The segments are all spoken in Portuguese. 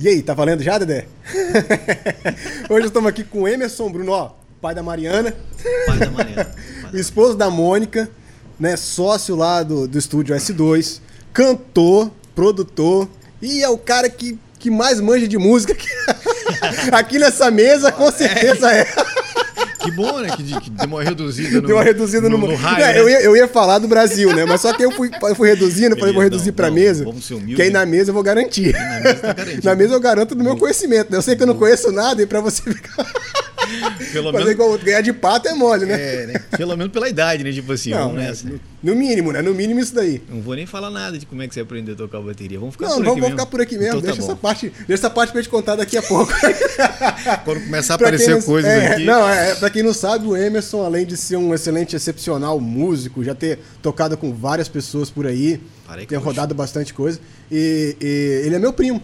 E aí, tá valendo já, Dedé? Hoje estamos aqui com o Emerson Bruno, ó, pai da Mariana. Pai da Mariana. o esposo da Mônica, né? Sócio lá do, do estúdio S2, cantor, produtor, e é o cara que, que mais manja de música aqui, aqui nessa mesa, com certeza é. Que bom, né? Que, que deu uma reduzida no. Deu uma reduzida no, no, no raio. É, né? eu, ia, eu ia falar do Brasil, né? Mas só que eu fui, eu fui reduzindo, falei, vou reduzir não, pra não, mesa. vamos ser humildes, que aí né? na mesa eu vou garantir. Na mesa tá. Na mesa eu garanto do meu conhecimento. né? Eu sei que eu não conheço nada e pra você ficar. Pelo Fazer menos. igual ganhar de pato é mole, né? É, né? Pelo menos pela idade, né? Tipo assim, Não, vamos é, nessa. no, no mínimo, né? No mínimo isso daí. Não vou nem falar nada de como é que você aprendeu a tocar bateria. Vamos ficar Não, por vamos, aqui vamos mesmo. ficar por aqui mesmo. Então tá deixa, essa bom. parte, deixa essa parte pra eu te contar daqui a pouco. Quando começar a aparecer não- coisas é, aqui. Não, é, pra quem não sabe, o Emerson, além de ser um excelente, excepcional músico, já ter tocado com várias pessoas por aí, Parei ter rodado bastante coisa. E, e ele é meu primo.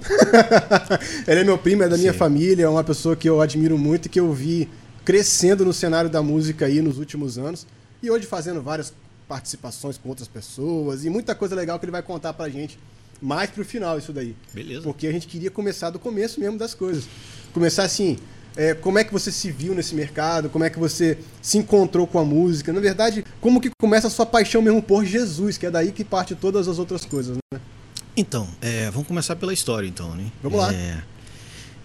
ele é meu primo, é da minha Sim. família, é uma pessoa que eu admiro muito e que eu vi crescendo no cenário da música aí nos últimos anos. E hoje fazendo várias participações com outras pessoas e muita coisa legal que ele vai contar pra gente mais pro final isso daí. Beleza. Porque a gente queria começar do começo mesmo das coisas. Começar assim, é, como é que você se viu nesse mercado, como é que você se encontrou com a música. Na verdade, como que começa a sua paixão mesmo por Jesus, que é daí que parte todas as outras coisas, né? Então, é, vamos começar pela história, então, né? Vamos lá. É,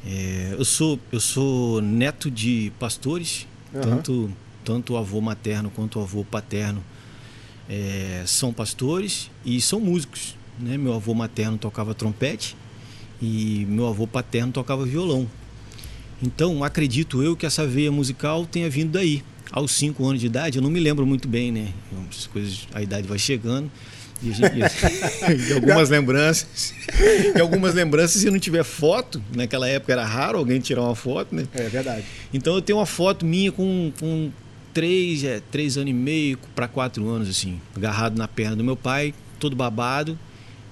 é, eu, sou, eu sou neto de pastores, Aham. tanto, tanto avô materno quanto o avô paterno é, são pastores e são músicos. Né? Meu avô materno tocava trompete e meu avô paterno tocava violão. Então, acredito eu que essa veia musical tenha vindo daí. Aos cinco anos de idade, eu não me lembro muito bem, né? As coisas, a idade vai chegando. E, gente, e algumas lembranças. E algumas lembranças, se não tiver foto, naquela época era raro alguém tirar uma foto, né? É verdade. Então eu tenho uma foto minha com, com três, é, três anos e meio para quatro anos, assim, agarrado na perna do meu pai, todo babado.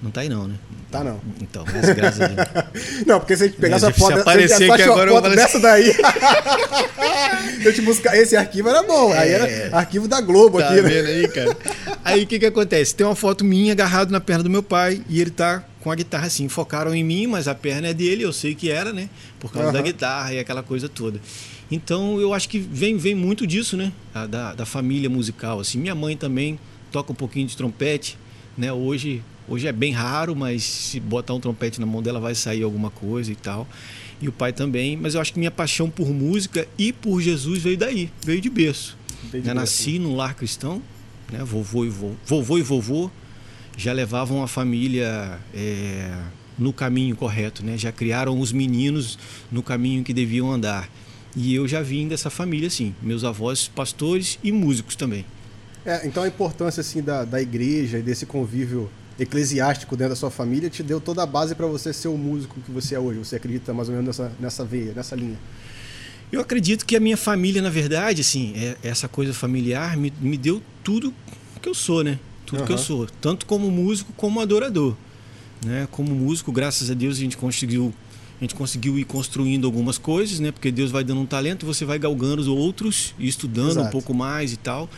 Não tá aí não, né? Tá não. Então, mas graças a Deus. Não, porque se a gente pegar essa se foto, aparecer se a gente agora, eu foto vou dessa daí. Se eu te buscar, esse arquivo era bom. Aí É. era arquivo da Globo Tá aqui, né? vendo aí, cara? Aí o que que acontece? Tem uma foto minha agarrado na perna do meu pai e ele tá com a guitarra assim. Focaram em mim, mas a perna é dele, eu sei que era, né? Por causa da Aham. guitarra e aquela coisa toda. Então eu acho que vem, vem muito disso, né? Da, da família musical. Assim, minha mãe também toca um pouquinho de trompete, né? Hoje, hoje é bem raro, mas se botar um trompete na mão dela vai sair alguma coisa e tal. E o pai também, mas eu acho que minha paixão por música e por Jesus veio daí, veio de berço. Veio de Né, berço. Nasci num lar cristão, né? Vovô e vovô, vovô e vovô já levavam a família é, no caminho correto, né? Já criaram os meninos no caminho que deviam andar. E eu já vim dessa família, assim. Meus avós pastores e músicos também. É, então a importância assim da, da igreja e desse convívio eclesiástico dentro da sua família te deu toda a base para você ser o músico que você é hoje. Você acredita mais ou menos nessa, nessa veia, nessa linha. Eu acredito que a minha família, na verdade, assim, é- essa coisa familiar me, me deu tudo que eu sou, né? Tudo que eu sou. Tanto como músico como adorador. Né? Como músico, graças a Deus, a gente conseguiu. A gente conseguiu ir construindo algumas coisas, né? Porque Deus vai dando um talento, você vai galgando os outros e estudando um Exato. pouco mais e tal.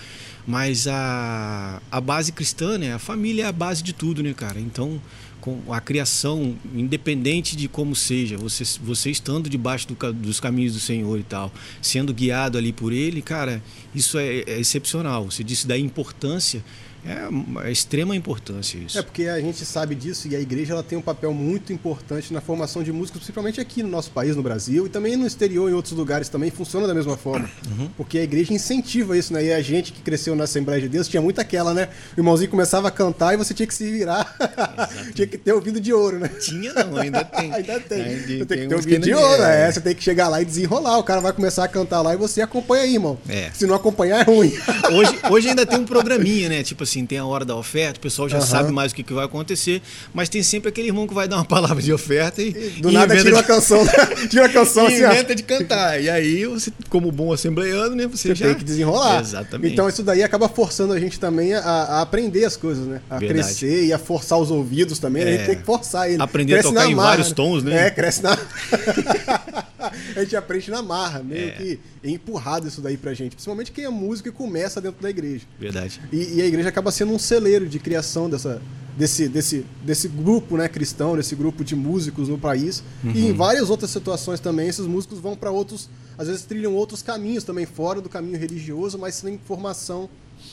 Mas a, a base cristã, né? A família é a base de tudo, né, cara? Então, com a criação, independente de como seja, você, você estando debaixo do dos caminhos do Senhor e tal, sendo guiado ali por Ele, cara, isso é, é excepcional. Você disse da importância, é uma extrema importância isso. É porque a gente sabe disso e a igreja ela tem um papel muito importante na formação de músicos, principalmente aqui no nosso país, no Brasil, e também no exterior, em outros lugares também, funciona da mesma forma. Uhum. Porque a igreja incentiva isso, né? E a gente que cresceu na Assembleia de Deus tinha muito aquela, né? O irmãozinho começava a cantar e você tinha que se virar. tinha que ter ouvido de ouro, né? Tinha não, ainda tem. Ainda tem. Ainda você tem, tem que ter ouvido de ouro, é. é. Você tem que chegar lá e desenrolar. O cara vai começar a cantar lá e você acompanha aí, irmão. É. Se não acompanhar, é ruim. Hoje, hoje ainda tem um programinha, né? Tipo assim, tem a hora da oferta, o pessoal já Aham. sabe mais o que, que vai acontecer, mas tem sempre aquele irmão que vai dar uma palavra de oferta e, Do e nada tira uma de- canção, tira a canção e assim, ó. inventa de cantar. E aí, você, como bom assembleano, né? Você, Você já tem que desenrolar. Exatamente. Então isso daí acaba forçando a gente também a, a aprender as coisas, né? A Verdade. crescer e a forçar os ouvidos também. A gente É. tem que forçar ele. Aprender a tocar em vários tons, né? É, cresce na. a gente aprende na marra, meio é. que é empurrado isso daí pra gente. Principalmente quem é músico e começa dentro da igreja. Verdade. E, e a igreja acaba sendo um celeiro de criação dessa, desse, desse, desse grupo né, cristão, desse grupo de músicos no país. Uhum. E em várias outras situações também, esses músicos vão para outros, às vezes trilham outros caminhos também, fora do caminho religioso, mas sem formação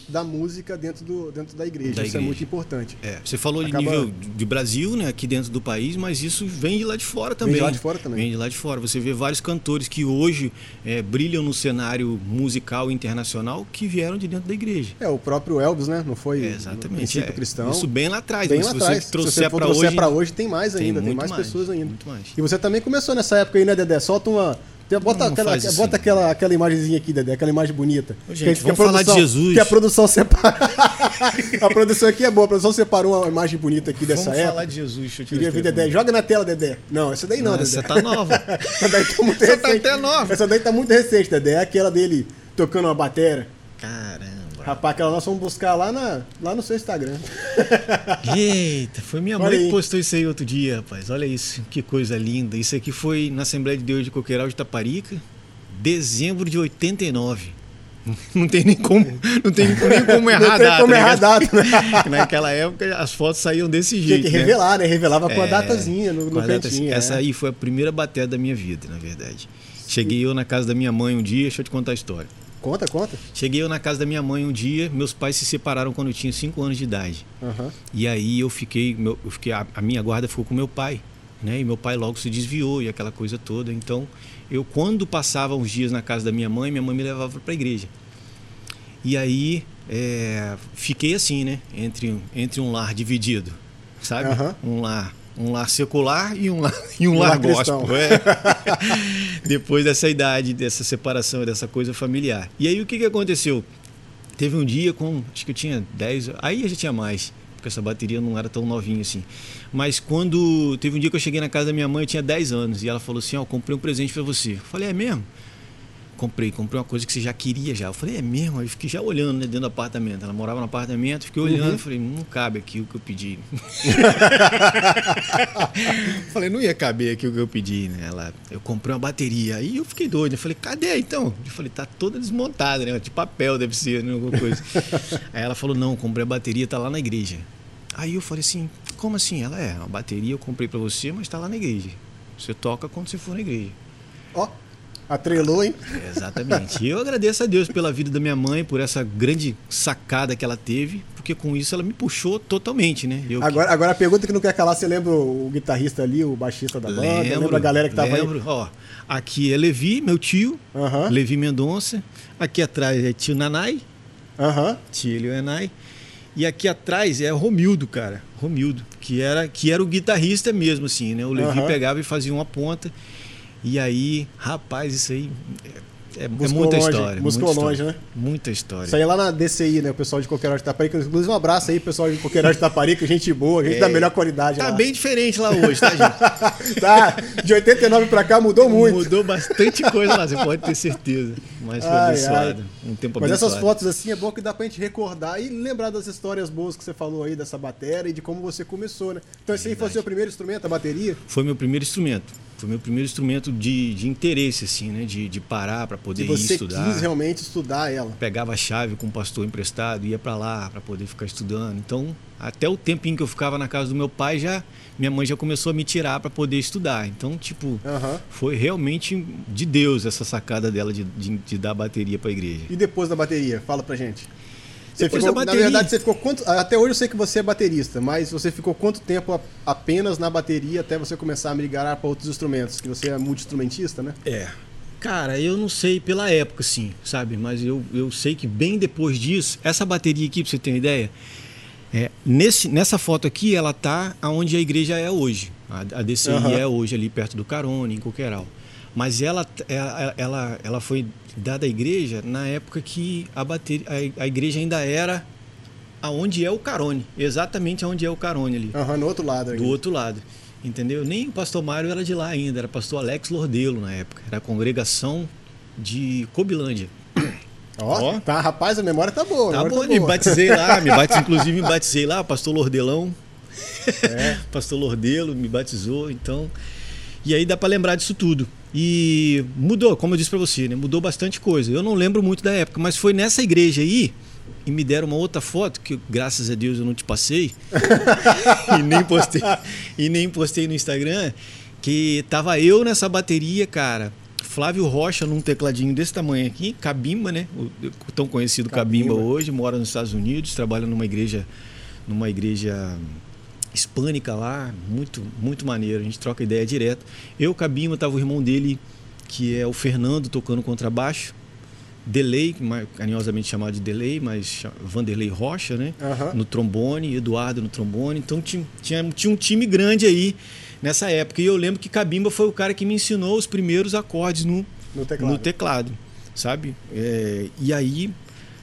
da música dentro, do, dentro da igreja. Da isso é igreja. é muito importante. É, você falou Acaba... de nível de Brasil, né, aqui dentro do país, mas isso vem de lá de fora também. Vem de lá de fora também. Vem de lá de fora. Você vê vários cantores que hoje é, brilham no cenário musical internacional que vieram de dentro da igreja. É, o próprio Elvis, né? Não foi é, exatamente, é, cristão. Isso bem lá atrás. Bem lá atrás. Se trouxer para hoje, hoje, tem mais ainda, tem, tem mais, mais, pessoas ainda. Muito mais. E você também começou nessa época aí, né, Dedé? Solta uma Bota, não, aquela, não bota aquela, aquela imagenzinha aqui, Dedé, aquela imagem bonita. Ô, gente, que, vamos que produção, falar de Jesus. Que a produção separa. a produção aqui é boa, a produção separou uma imagem bonita aqui dessa vamos época. Vamos falar de Jesus, deixa eu te Queria ver, Dedé. Joga na tela, Dedé. Não, essa daí não, não Dedé. Essa tá nova. essa daí tá muito essa recente. Tá até nova. Essa daí tá muito recente, Dedé. É aquela dele tocando uma bateria. Caramba. Rapaz, aquela nós vamos buscar lá, na, lá no seu Instagram. Eita, foi minha Olha mãe aí. que postou isso aí outro dia, rapaz. Olha isso, que coisa linda. Isso aqui foi na Assembleia de Deus de Coqueiral de Taparica dezembro de 89. Não tem nem como, não tem nem como errar não tem como errar a data. Né? Naquela época as fotos saíam desse jeito. Tinha que revelar, né? Revelava com a é, datazinha no, no cantinho. Essa é. aí foi a primeira bateria da minha vida, na verdade. Cheguei eu na casa da minha mãe um dia, deixa eu te contar a história. Conta, conta. Cheguei eu na casa da minha mãe um dia, meus pais se separaram quando eu tinha 5 anos de idade. Uhum. E aí eu fiquei, meu, eu fiquei a, a minha guarda ficou com meu pai, né? E meu pai logo se desviou e aquela coisa toda. Então eu quando passava uns dias na casa da minha mãe, minha mãe me levava para a igreja. E aí é, fiquei assim, né? Entre, entre um lar dividido, sabe? Uhum. Um lar um lar secular e um lar, e um, um lar, lar gospel. É. Depois dessa idade, dessa separação, dessa coisa familiar. E aí o que, que aconteceu? Teve um dia com, acho que eu tinha 10, aí a gente tinha mais porque essa bateria não era tão novinha assim. Mas quando teve um dia que eu cheguei na casa da minha mãe, eu tinha 10 anos, e ela falou assim: Ó, oh, comprei um presente para você. Eu falei: É mesmo? Comprei, comprei uma coisa que você já queria já. Eu falei, é mesmo? Aí fiquei já olhando né, dentro do apartamento. Ela morava no apartamento, fiquei olhando, uhum. falei, não cabe aqui o que eu pedi. falei, não ia caber aqui o que eu pedi, né? Ela, eu comprei uma bateria. Aí eu fiquei doido. Eu falei, cadê então? Eu falei, tá toda desmontada, né? De papel deve ser, né? Alguma coisa. Aí ela falou, não, comprei a bateria, tá lá na igreja. Aí eu falei assim, como assim? Ela é, a bateria eu comprei para você, mas tá lá na igreja. Você toca quando você for na igreja. Ó. Oh. Atrelou, hein? Exatamente. E eu agradeço a Deus pela vida da minha mãe, por essa grande sacada que ela teve, porque com isso ela me puxou totalmente, né? Eu agora, que... agora a pergunta que não quer calar, você lembra o guitarrista ali, o baixista da banda? Lembro, lembra a galera que tava lembro. aí? Ó, aqui é Levi, meu tio. Levi Mendonça. Aqui atrás é tio Nanai, tio Nanai. E aqui atrás é Romildo, cara. Romildo, que era, que era o guitarrista mesmo, assim, né? O Levi pegava e fazia uma ponta. E aí, rapaz, isso aí é, é muita longe, história. Buscou muita longe, história, né? Muita história. Isso aí é lá na DCI, né? O pessoal de Coqueirão de Taparica. Inclusive, um abraço aí, pessoal de Coqueirão de Taparica. Gente boa, gente é, da melhor qualidade. Tá lá. bem diferente lá hoje, tá, gente? tá. De 89 pra cá mudou muito. Mudou bastante coisa lá, você pode ter certeza. Mas foi ai, abençoado. Ai. Um tempo Mas abençoado. essas fotos assim é bom que dá pra gente recordar e lembrar das histórias boas que você falou aí dessa bateria e de como você começou, né? Então esse aí foi o seu primeiro instrumento, a bateria? Foi meu primeiro instrumento foi meu primeiro instrumento de, de interesse, assim, né? De, de parar para poder ir estudar. Você quis realmente estudar ela. Pegava a chave com o pastor emprestado, ia para lá para poder ficar estudando. Então, até o tempinho que eu ficava na casa do meu pai, já minha mãe já começou a me tirar para poder estudar. Então, tipo, uhum. foi realmente de Deus essa sacada dela de, de, de dar bateria para a igreja. E depois da bateria, fala pra gente. Você ficou, na verdade, você ficou quanto. Até hoje eu sei que você é baterista, mas você ficou quanto tempo apenas na bateria até você começar a migrar para outros instrumentos? Que você é multi-instrumentista, né? É. Cara, eu não sei pela época, sim, sabe? Mas eu, eu sei que bem depois disso, essa bateria aqui, pra você ter uma ideia, é, nesse, nessa foto aqui, ela tá onde a igreja é hoje. A, a DCI uhum. é hoje, ali perto do Carone, em Coqueiral. Mas ela, ela, ela, ela foi dada à igreja na época que a, bateria, a, a igreja ainda era aonde é o Carone, exatamente aonde é o Carone ali. Uhum, no outro lado. Do outro lado. Entendeu? Nem o pastor Mário era de lá ainda, era pastor Alex Lordelo na época. Era a congregação de Cobilândia. Ó, oh, tá, rapaz, a memória tá boa. Tá bom, tá me batizei lá, me batizei, inclusive me batizei lá, pastor Lordelão. É. pastor Lordelo me batizou, então. E aí dá para lembrar disso tudo. E mudou, como eu disse para você, né? Mudou bastante coisa. Eu não lembro muito da época, mas foi nessa igreja aí e me deram uma outra foto que graças a Deus eu não te passei e nem postei e nem postei no Instagram que tava eu nessa bateria, cara. Flávio Rocha num tecladinho desse tamanho aqui, Cabimba, né? O tão conhecido Cabimba, Cabimba hoje, mora nos Estados Unidos, trabalha numa igreja numa igreja hispânica lá, muito muito maneiro, a gente troca ideia direto. Eu, Cabimba, tava o irmão dele, que é o Fernando tocando contrabaixo. Delay, carinhosamente chamado de Delay, mas Vanderlei Rocha, né? Uhum. No trombone, Eduardo no trombone. Então tinha, tinha, tinha um time grande aí nessa época. E eu lembro que Cabimba foi o cara que me ensinou os primeiros acordes no, no, teclado. no teclado, sabe? É, e aí,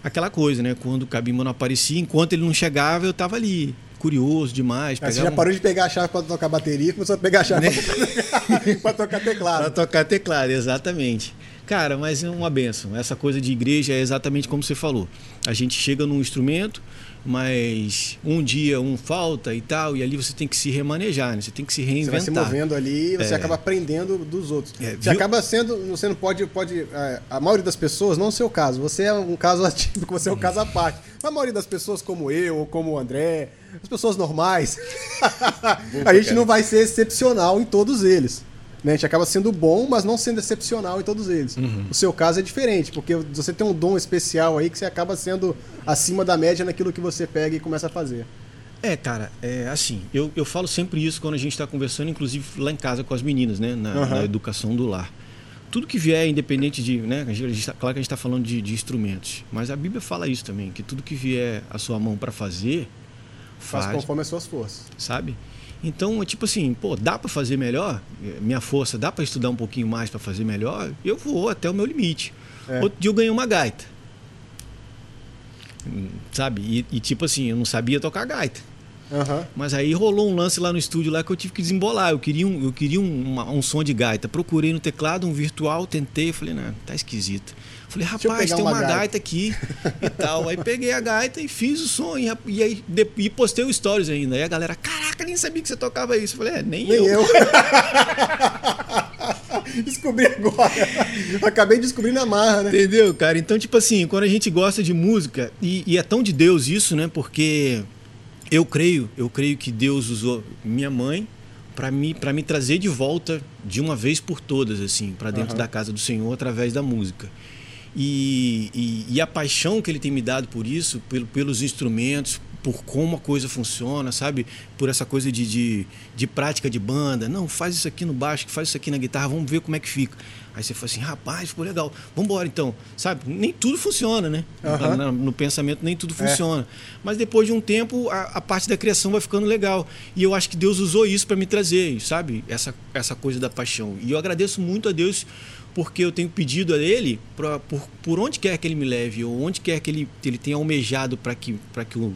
aquela coisa, né? Quando o Cabimba não aparecia, enquanto ele não chegava, eu tava ali, curioso demais. Você já um... parou de pegar a chave para tocar bateria, começou a pegar a chave né? para tocar teclado. Para tocar teclado, exatamente. Cara, mas é uma benção. Essa coisa de igreja é exatamente como você falou. A gente chega num instrumento, mas um dia um falta e tal, e ali você tem que se remanejar, né? Você tem que se reinventar. Você vai se movendo ali e você é... acaba aprendendo dos outros. É, você viu? acaba sendo, você não pode, pode é, a maioria das pessoas, não o seu caso, você é um caso atípico, você é um caso à parte. A maioria das pessoas como eu, ou como o André, as pessoas normais, a gente não vai ser excepcional em todos eles. Né? A gente acaba sendo bom, mas não sendo excepcional em todos eles. Uhum. O seu caso é diferente, porque você tem um dom especial aí que você acaba sendo acima da média naquilo que você pega e começa a fazer. É, cara, é assim, eu, eu falo sempre isso quando a gente está conversando, inclusive lá em casa com as meninas, né? Na, uhum. na, educação do lar. Tudo que vier, independente de. Né, gente, tá, claro que a gente está falando de, de, instrumentos, mas a Bíblia fala isso também, que tudo que vier a sua mão para fazer. Faz, faz conforme as suas forças. Sabe? Então, tipo assim, pô, dá para fazer melhor? Minha força dá para estudar um pouquinho mais para fazer melhor? Eu vou até o meu limite. É. Outro dia eu ganhei uma gaita. Sabe? E, e, tipo assim, eu não sabia tocar gaita. Uhum. Mas aí rolou um lance lá no estúdio lá que eu tive que desembolar. Eu queria um, eu queria um, uma, um som de gaita. Procurei no teclado um virtual, tentei, falei, não, tá esquisito. Falei, rapaz, tem uma, uma gaita. gaita. aqui e tal. Aí peguei a gaita e fiz o som. E, e aí de, e postei o stories ainda. Aí a galera, caraca, nem sabia que você tocava isso. Eu falei, é, nem, nem eu. eu. Descobri agora. Acabei descobrindo a marra, né? Entendeu, cara? Então, tipo assim, quando a gente gosta de música, e, e é tão de Deus isso, né? Porque eu creio, eu creio que Deus usou minha mãe para me, pra me trazer de volta de uma vez por todas, assim, para dentro uhum. da casa do Senhor através da música. E, e, e, a paixão que ele tem me dado por isso, pelo, pelos instrumentos, por como a coisa funciona, sabe? Por essa coisa de, de, de, prática de banda. Não, faz isso aqui no baixo, faz isso aqui na guitarra, vamos ver como é que fica. Aí você fala assim, rapaz, ficou legal, vamos embora então. Sabe? Nem tudo funciona, né? Uhum. No, no, pensamento nem tudo é. funciona. É. Mas depois de um tempo, a, a, parte da criação vai ficando legal. E eu acho que Deus usou isso para me trazer, sabe? Essa, essa coisa da paixão. E eu agradeço muito a Deus porque eu tenho pedido a ele pra, por, por onde quer que ele me leve, ou onde quer que ele, ele tenha almejado para que, que, o,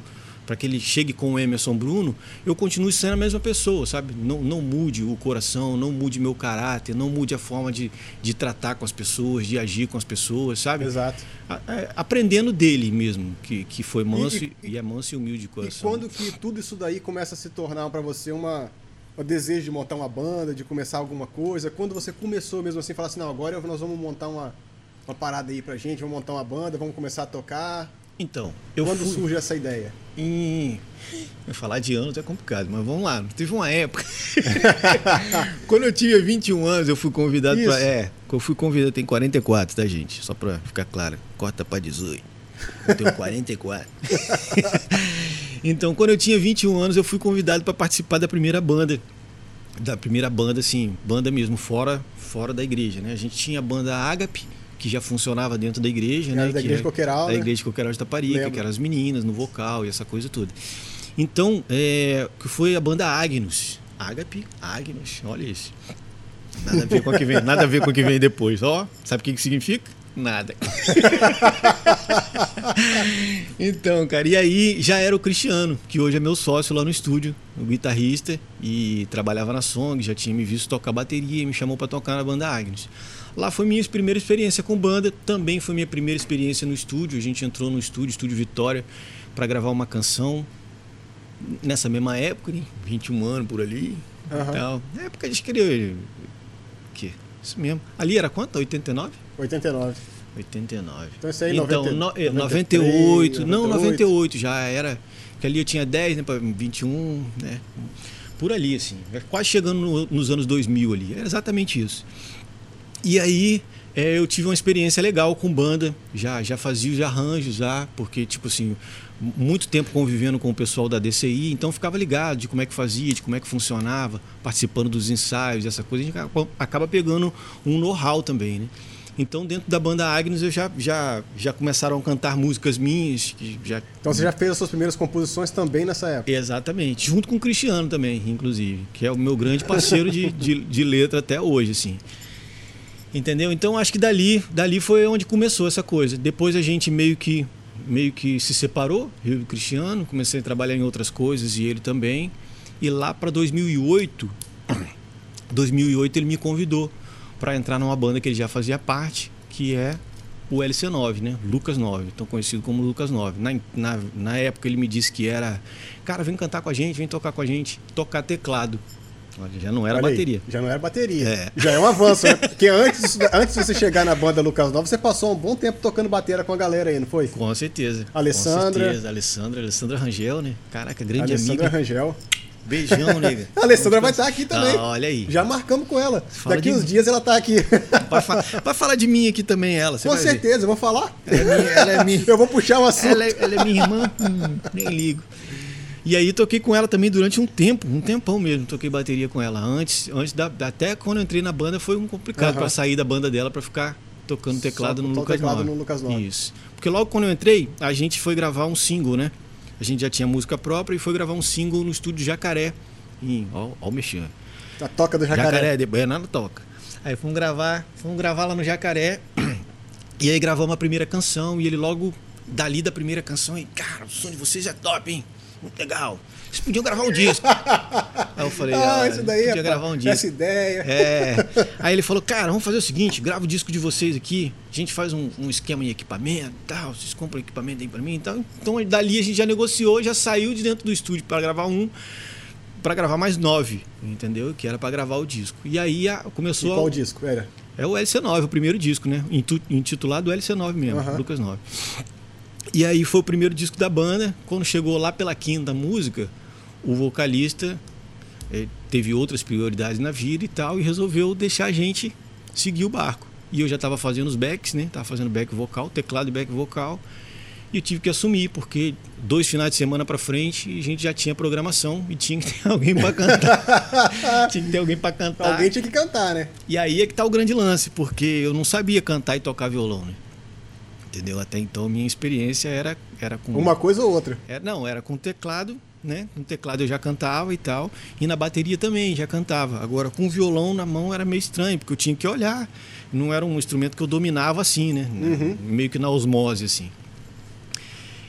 que ele chegue com o Emerson Bruno, eu continue sendo a mesma pessoa, sabe? Não, não mude o coração, não mude meu caráter, não mude a forma de, de tratar com as pessoas, de agir com as pessoas, sabe? Exato. A, é, aprendendo dele mesmo, que, que foi manso e, e, e é manso e humilde de coração. E quando que tudo isso daí começa a se tornar para você uma o desejo de montar uma banda, de começar alguma coisa? Quando você começou mesmo assim, falar assim, não, agora nós vamos montar uma, uma parada aí pra gente, vamos montar uma banda, vamos começar a tocar? Então, eu Quando fui... surge essa ideia? Em... Falar de anos é complicado, mas vamos lá. Teve uma época. Quando eu tinha 21 anos, eu fui convidado para. É, eu fui convidado, tem 44, tá, gente? Só para ficar claro. Corta para 18. Eu tenho 44. Então, quando eu tinha 21 anos, eu fui convidado para participar da primeira banda. Da primeira banda, assim, banda mesmo, fora, fora da igreja, né? A gente tinha a banda Ágape, que já funcionava dentro da igreja, né? Da igreja Coqueiral, Da né? igreja Coqueiral de Taparica, que eram as meninas no vocal e essa coisa toda. Então, é, que foi a banda Agnus. Ágape, Agnus, olha isso. Nada a ver com o que vem, nada a ver com o que vem depois. Ó, sabe o que, que significa? Nada. então, cara, e aí já era o Cristiano, que hoje é meu sócio lá no estúdio, o guitarrista, e trabalhava na Song, já tinha me visto tocar bateria e me chamou para tocar na banda Agnes. Lá foi minha primeira experiência com banda, também foi minha primeira experiência no estúdio. A gente entrou no estúdio, Estúdio Vitória, para gravar uma canção nessa mesma época, né? 21 anos por ali. Uhum. Tal. Na época a gente queria quê? Isso mesmo. Ali era quanto? 89? 89. 89. Então isso aí, então, 90, no, 93, 98, não, 98. 98 já era. Que ali eu tinha 10, né, pra 21, né? Por ali, assim. Quase chegando no- nos anos 2000 ali. Era exatamente isso. E aí é, eu tive uma experiência legal com banda, já, já fazia os arranjos, já, porque, tipo assim, muito tempo convivendo com o pessoal da DCI, então ficava ligado de como é que fazia, de como é que funcionava, participando dos ensaios, essa coisa, a gente acaba, acaba pegando um know-how também, né? Então, dentro da banda Agnes, eu já, já, já começaram a cantar músicas minhas, já Então você já fez as suas primeiras composições também nessa época. Exatamente, junto com o Cristiano também, inclusive, que é o meu grande parceiro de, de, de letra até hoje, assim. Entendeu? Então acho que dali, dali foi onde começou essa coisa. Depois a gente meio que meio que se separou, eu e o Cristiano, comecei a trabalhar em outras coisas e ele também. E lá para 2008, 2008 ele me convidou para entrar numa banda que ele já fazia parte, que é o LC9, né? Lucas 9, então conhecido como Lucas 9. Na, na, na época ele me disse que era, cara, vem cantar com a gente, vem tocar com a gente, tocar teclado. Já não era Olha aí, bateria. já não era bateria. É. Já é um avanço, né? Porque antes, antes de você chegar na banda Lucas Nova, você passou um bom tempo tocando bateria com a galera aí, não foi? Com certeza. Alessandra. Com certeza. Alessandra, Alessandra Rangel, né? Caraca, grande Alessandra amiga. Rangel. Beijão, nega. A Alessandra vai estar aqui também. Ah, olha aí. Já marcamos com ela. Fala Daqui uns mim. dias ela tá aqui. Vai, fa- vai falar de mim aqui também, ela. Com vai ver. certeza, eu vou falar. Ela é minha. Ela é minha. Eu vou puxar o assunto. Ela é, ela é minha irmã? Hum, nem ligo. E aí toquei com ela também durante um tempo, um tempão mesmo, toquei bateria com ela. Antes, antes da, até quando eu entrei na banda foi um complicado Aham. para sair da banda dela para ficar tocando teclado no Lucas teclado 9. no Lucas 9. Isso. Porque logo quando eu entrei, a gente foi gravar um single, né? A gente já tinha música própria e foi gravar um single no estúdio Jacaré. Em, ó, ó o mexendo. A toca do Jacaré, jacaré. de Baianada toca. Aí fomos gravar, fomos gravar lá no Jacaré. E aí gravamos a primeira canção e ele logo dali da primeira canção, e cara, o som de vocês é top, hein? Muito legal. Vocês podiam gravar um disco. aí eu falei, Ah, ah, isso daí, podia rapaz, gravar um disco. essa ideia. É. Aí ele falou, cara, vamos fazer o seguinte, grava o disco de vocês aqui, a gente faz um, um esquema em equipamento e tal, vocês compram equipamento aí pra mim e tal. Então dali a gente já negociou, já saiu de dentro do estúdio para gravar um, para gravar mais nove, entendeu? Que era para gravar o disco. E aí a- E começou... qual a- disco? Era? é o LC9, o primeiro disco, né? Intitulado LC9 mesmo, Aham. Lucas 9. E aí foi o primeiro disco da banda. Quando chegou lá pela quinta música, o vocalista eh, teve outras prioridades na vida e tal, e resolveu deixar a gente seguir o barco. E eu já estava fazendo os backs, né? Tava fazendo back vocal, teclado e back vocal. E eu tive que assumir, porque dois finais de semana pra frente a gente já tinha programação e tinha que ter alguém pra cantar. tinha que ter alguém pra cantar. Alguém tinha que cantar, né? E aí é que tá o grande lance, porque eu não sabia cantar e tocar violão, né? Entendeu? Até então minha experiência era, era com. Uma coisa ou outra. Era, não, era com teclado, né? Com teclado eu já cantava e tal. E na bateria também já cantava. Agora com o violão na mão era meio estranho, porque eu tinha que olhar. Não era um instrumento que eu dominava assim, né? Meio que na osmose, assim.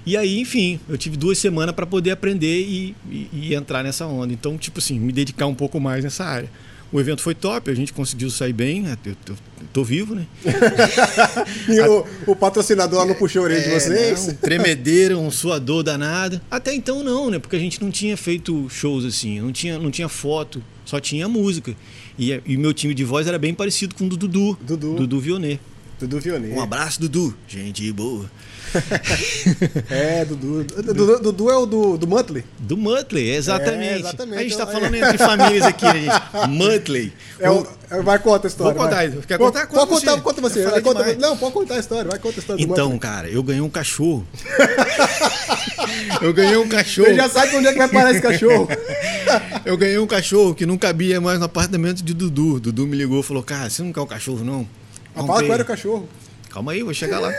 E aí, enfim, eu tive duas semanas para poder aprender e, e- e entrar nessa onda. Então, tipo assim, me dedicar um pouco mais nessa área. O evento foi top, a gente conseguiu sair bem, né? eu, eu tô vivo, né? E o, o patrocinador lá não puxou a orelha de É, vocês? não, tremedeira, um suador danado. Até então não, né? Porque a gente não tinha feito shows assim, não tinha, não tinha foto, só tinha música. E, e meu time de voz era bem parecido com o do Dudu. Dudu. Dudu Vionet. Dudu Vionet. Um abraço, Dudu. Gente boa. É, Dudu. Dudu, Dudu é o do, do Monthly. Do Muttley, exatamente. É, exatamente. A gente tá Então, falando é. entre famílias aqui, né, gente? Muttley. É o, é- vai contar a história. Vou contar, vai. quer contar? Pode Conta contar, você. conta você. Eu falei Vai, conta- não, pode contar a história. Vai contar a história Então, cara, eu ganhei um cachorro. eu ganhei um cachorro. Você já sabe onde é que vai parar esse cachorro. Eu ganhei um cachorro que não cabia mais no apartamento de Dudu. Dudu me ligou e falou: Cara, você não quer um cachorro, não? Fala qual era o cachorro. Calma aí, vou chegar lá.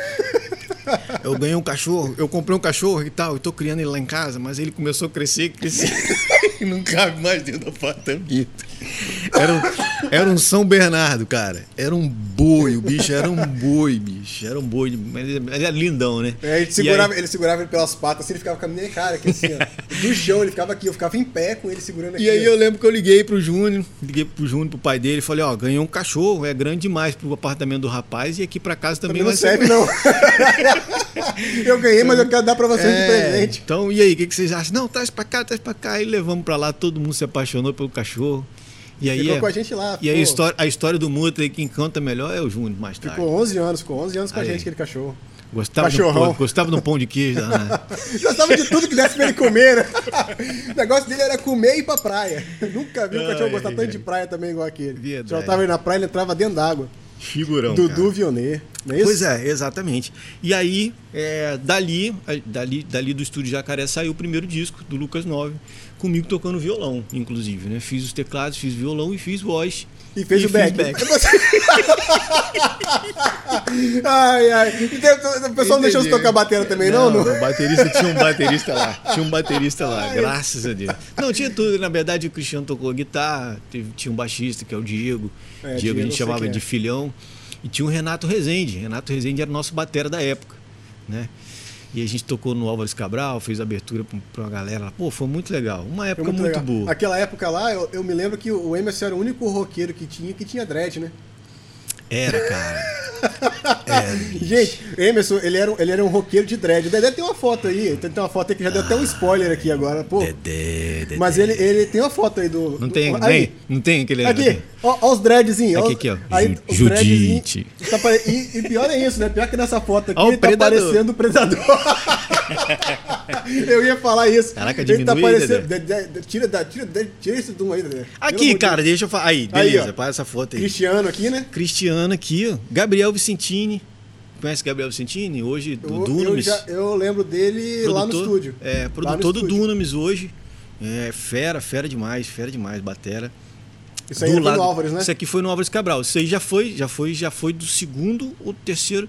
Eu ganhei um cachorro, eu comprei um cachorro e tal, eu tô criando ele lá em casa, mas ele começou a crescer, crescer e não cabe mais dentro do apartamento. Era um, era um São Bernardo, cara. Era um boi, o bicho era um boi, bicho. Era um boi, mas ele era lindão, né? É, ele, E segurava, aí- ele segurava ele pelas patas, assim, ele ficava com a minha cara aqui, assim, ó. Do chão, ele ficava aqui, eu ficava em pé com ele segurando aqui. E aí ó. eu lembro que eu liguei pro Júnior, liguei pro Júnior, pro pai dele, e falei, ó, ganhei um cachorro, é grande demais pro apartamento do rapaz e aqui pra casa também, Também não vai serve, ser. não. eu ganhei, mas eu quero dar pra vocês de É, presente. Então, e aí, o que, que vocês acham? Não, traz pra cá, traz pra cá. Aí levamos pra lá, todo mundo se apaixonou pelo cachorro. E aí ficou é- com a gente lá. E a história, a história do Mutley, quem canta melhor é o Júnior, mais tarde. Ficou 11 anos, ficou 11 anos com a Aí. gente, aquele cachorro. Gostava do, Cachorrão. pão, gostava do pão de queijo. né? Gostava de tudo que desse pra ele comer, né? O negócio dele era comer e ir pra praia. Nunca vi um cachorro Ai, gostar tanto ai. de praia também igual aquele. Verdade. Já tava aí na praia, ele entrava dentro d'água. Figurão. Dudu Vionnet. Não é isso? Pois é, exatamente. E aí, é, dali, a- dali, dali do estúdio Jacaré saiu o primeiro disco do Lucas 9, comigo tocando violão, inclusive, né? Fiz os teclados, fiz violão e fiz voz. E fez o fiz back. ai, ai. E tem- o pessoal não deixou você tocar bateria também, não? não? O baterista tinha um baterista lá. Tinha um baterista lá, graças a Deus. Não, tinha tudo. Na verdade, o Cristiano tocou guitarra, teve- tinha um baixista, que é o Diego. É, Diego Diego, a gente chamava é. de filhão. E tinha o Renato Rezende. Renato Rezende era nosso batera da época, né? E a gente tocou no Álvares Cabral, fez abertura pra- pra uma galera. lá. Pô, foi muito legal. Uma época muito, legal. boa. Aquela época lá, eu, eu me lembro que o Emerson era o único roqueiro que tinha que tinha dread, né? Era, cara. Era. Gente, Emerson, ele era, um- ele era um roqueiro de dread. O Dedé tem uma foto aí, tem, uma foto aí que já deu até um spoiler aqui agora, pô. Dedé, Dedé. Mas ele, ele tem uma foto aí do. Não do- tem, aí, nem, não tem aquele... Aqui, ó, ó os dreadzinhos. Aqui, aqui, ó. Aí, Judite. tá pare- e, e pior é isso, né? Pior que nessa foto aqui, Ó, o ele tá predador. parecendo o predador. Eu ia falar isso. Caraca, ele tá diminui, parecendo. de- de- de- tira, tira, de- tira esse dum aí, Dedé. Aqui, cara, deixa eu falar. Aí, Aí, beleza, ó. para essa foto aí. Cristiano aqui, né? Cristiano aqui, ó. Gabriel Vicentini. Conhece Gabriel Vicentini? Hoje, do Eu, eu, Dunamis. já- eu lembro dele lá no estúdio. É, produtor do estúdio. Dunamis hoje. É, fera, fera demais, fera demais, batera. Isso aí Do foi lado- no Álvares, né? Isso aqui foi no Álvares Cabral. Isso aí já foi, já foi, já foi do segundo ou terceiro.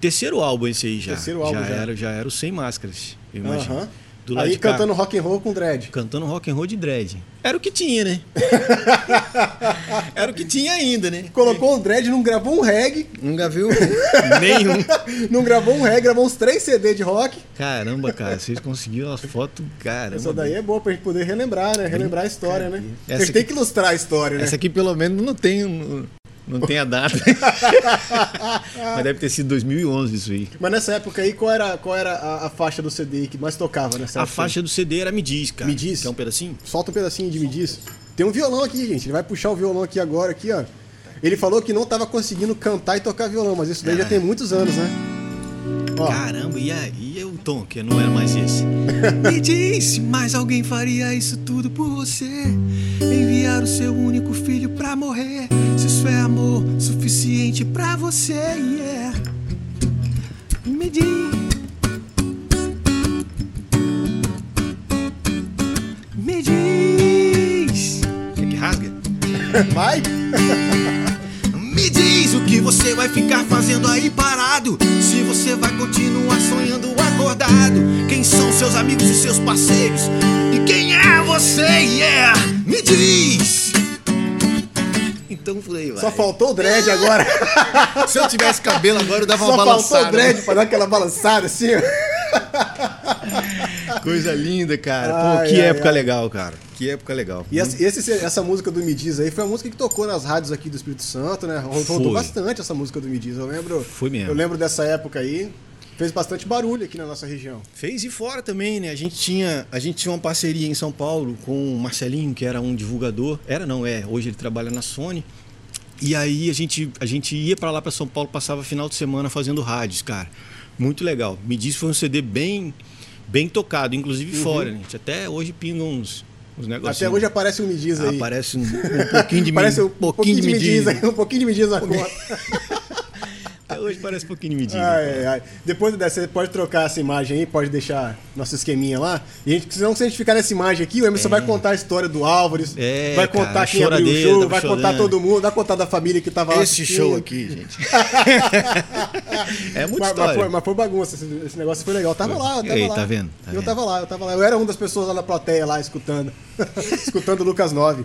Terceiro álbum esse aí já. Terceiro álbum já, já. Era, já era o Sem Máscaras, eu imagino. Aham. Do lado Aí de cá, cantando rock and roll com dread. cantando rock and roll de dread. Era o que tinha, né? era o que tinha ainda, né? Colocou um dread, não gravou um reggae, Nunca viu nenhum. não gravou um reggae, gravou uns três CD de rock. Caramba, cara, vocês conseguiram as fotos, caramba. Essa daí é boa pra gente poder relembrar, né? Relembrar a história, né? Essa a gente aqui- tem que ilustrar a história, né? Essa aqui pelo menos não tem, não, tem a data. Mas deve ter sido 2011 isso aí. Mas nessa época aí, qual era, qual era a, a faixa do CD que mais tocava nessa A época? faixa do CD era Me Diz, cara. Me Diz? Que é um pedacinho? Solta um pedacinho de me diz. Tem um violão aqui, gente. Ele vai puxar o violão aqui agora, aqui, ó. Ele falou que não tava conseguindo cantar e tocar violão, mas isso daí já Ah. tem muitos anos, né? Ó, Caramba, e, a, e o tom, que não era mais esse? Me diz, mas alguém faria isso tudo por você? Enviar o seu único filho pra morrer? Isso é amor suficiente pra você, yeah. Me diz. Me diz. Quer que rasga? vai! Me diz o que você vai ficar fazendo aí parado. Se você vai continuar sonhando acordado. Quem são seus amigos e seus parceiros? E quem é você? Yeah! Me diz! Então falei, vai. Só faltou o dread agora. Se eu tivesse cabelo agora, eu dava Só uma faltou balançada. o dread pra dar aquela balançada assim. Coisa linda, cara. Pô, Ai, que ai, época ai. legal, cara. Que época legal. E essa, esse- essa música do Me Diz aí foi a música que tocou nas rádios aqui do Espírito Santo, né? Rodou bastante essa música do Me Diz. Eu lembro. Foi mesmo. Eu lembro dessa época aí. Fez bastante barulho aqui na nossa região. Fez e fora também, né? A gente tinha, a gente tinha uma parceria em São Paulo com o Marcelinho, que era um divulgador. Era não, é. Hoje ele trabalha na Sony. E aí a gente, a gente ia pra lá pra São Paulo, passava final de semana fazendo rádios, cara. Muito legal. Me disse foi um CD bem bem tocado, inclusive fora, né? A gente até hoje pinga uns uns negocinhos. Até hoje aparece um Me Diz aí. aparece um, um pouquinho de Parece me, um pouquinho, de Me Diz. Um pouquinho de Me Diz na conta. Hoje parece um pouquinho de me diz. Ai, ai. Depois dessa, você pode trocar essa imagem aí, pode deixar nosso esqueminha lá. E a gente, senão, se a gente ficar nessa imagem aqui, o Emerson vai contar a história do Álvares, É, vai contar cara, quem abriu o show, vai contar chorando. todo mundo, vai contar da família que tava lá. Esse assistindo. show aqui, gente. é muita Mas, mas, história. foi, mas foi bagunça, esse, esse negócio foi legal. Eu tava lá, eu tava Ei, lá. tá vendo? Tá eu vendo? tava lá, eu tava lá. Eu era uma das pessoas lá na plateia, lá, escutando. escutando o Lucas 9.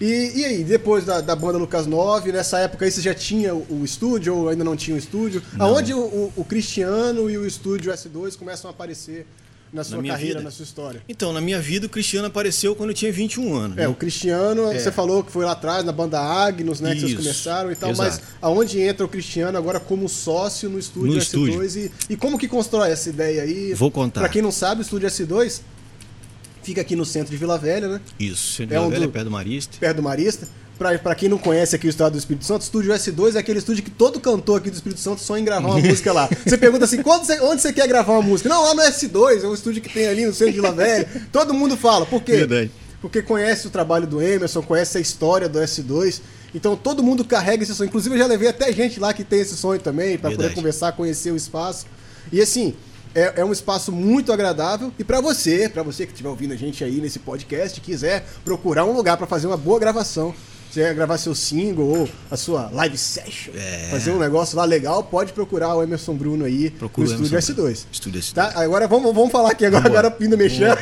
E, e aí, depois da, da banda Lucas 9, nessa época aí você já tinha o, o estúdio ou ainda não tinha o estúdio? Aonde o, o- o Cristiano e o estúdio S2 começam a aparecer na sua minha carreira, vida? na sua história? Então, na minha vida, o Cristiano apareceu quando eu tinha 21 anos. É, né? o Cristiano, É. você falou que foi lá atrás, na banda Agnus, né? Que vocês Isso, começaram e tal, exato. mas aonde entra o Cristiano agora como sócio no estúdio No S2 E, e como que constrói essa ideia aí? Vou contar. Pra quem não sabe, o estúdio S2 Fica aqui no centro de Vila Velha, né? Isso, Centro É é um Velha, do- perto do Marista. Perto do Marista. Pra, pra quem não conhece aqui o estado do Espírito Santo, o estúdio S2 é aquele estúdio que todo cantor aqui do Espírito Santo sonha em gravar uma música lá. Você pergunta assim, "Quando você- onde você quer gravar uma música? Não, lá no S2, é um estúdio que tem ali no centro de Vila Velha. Todo mundo fala. Por quê? Verdade. Porque conhece o trabalho do Emerson, conhece a história do S2. Então todo mundo carrega esse sonho. Inclusive eu já levei até gente lá que tem esse sonho também, pra poder conversar, conhecer o espaço. E assim, é, é um espaço muito agradável. E pra você, pra você que estiver ouvindo a gente aí nesse podcast, quiser procurar um lugar pra fazer uma boa gravação. Você quer gravar seu single ou a sua live session, É. fazer um negócio lá legal, pode procurar o Emerson Bruno aí Procura no estúdio Emerson S2. Estúdio S2. Tá? Agora vamos, vamos falar aqui agora, agora pindo mexendo.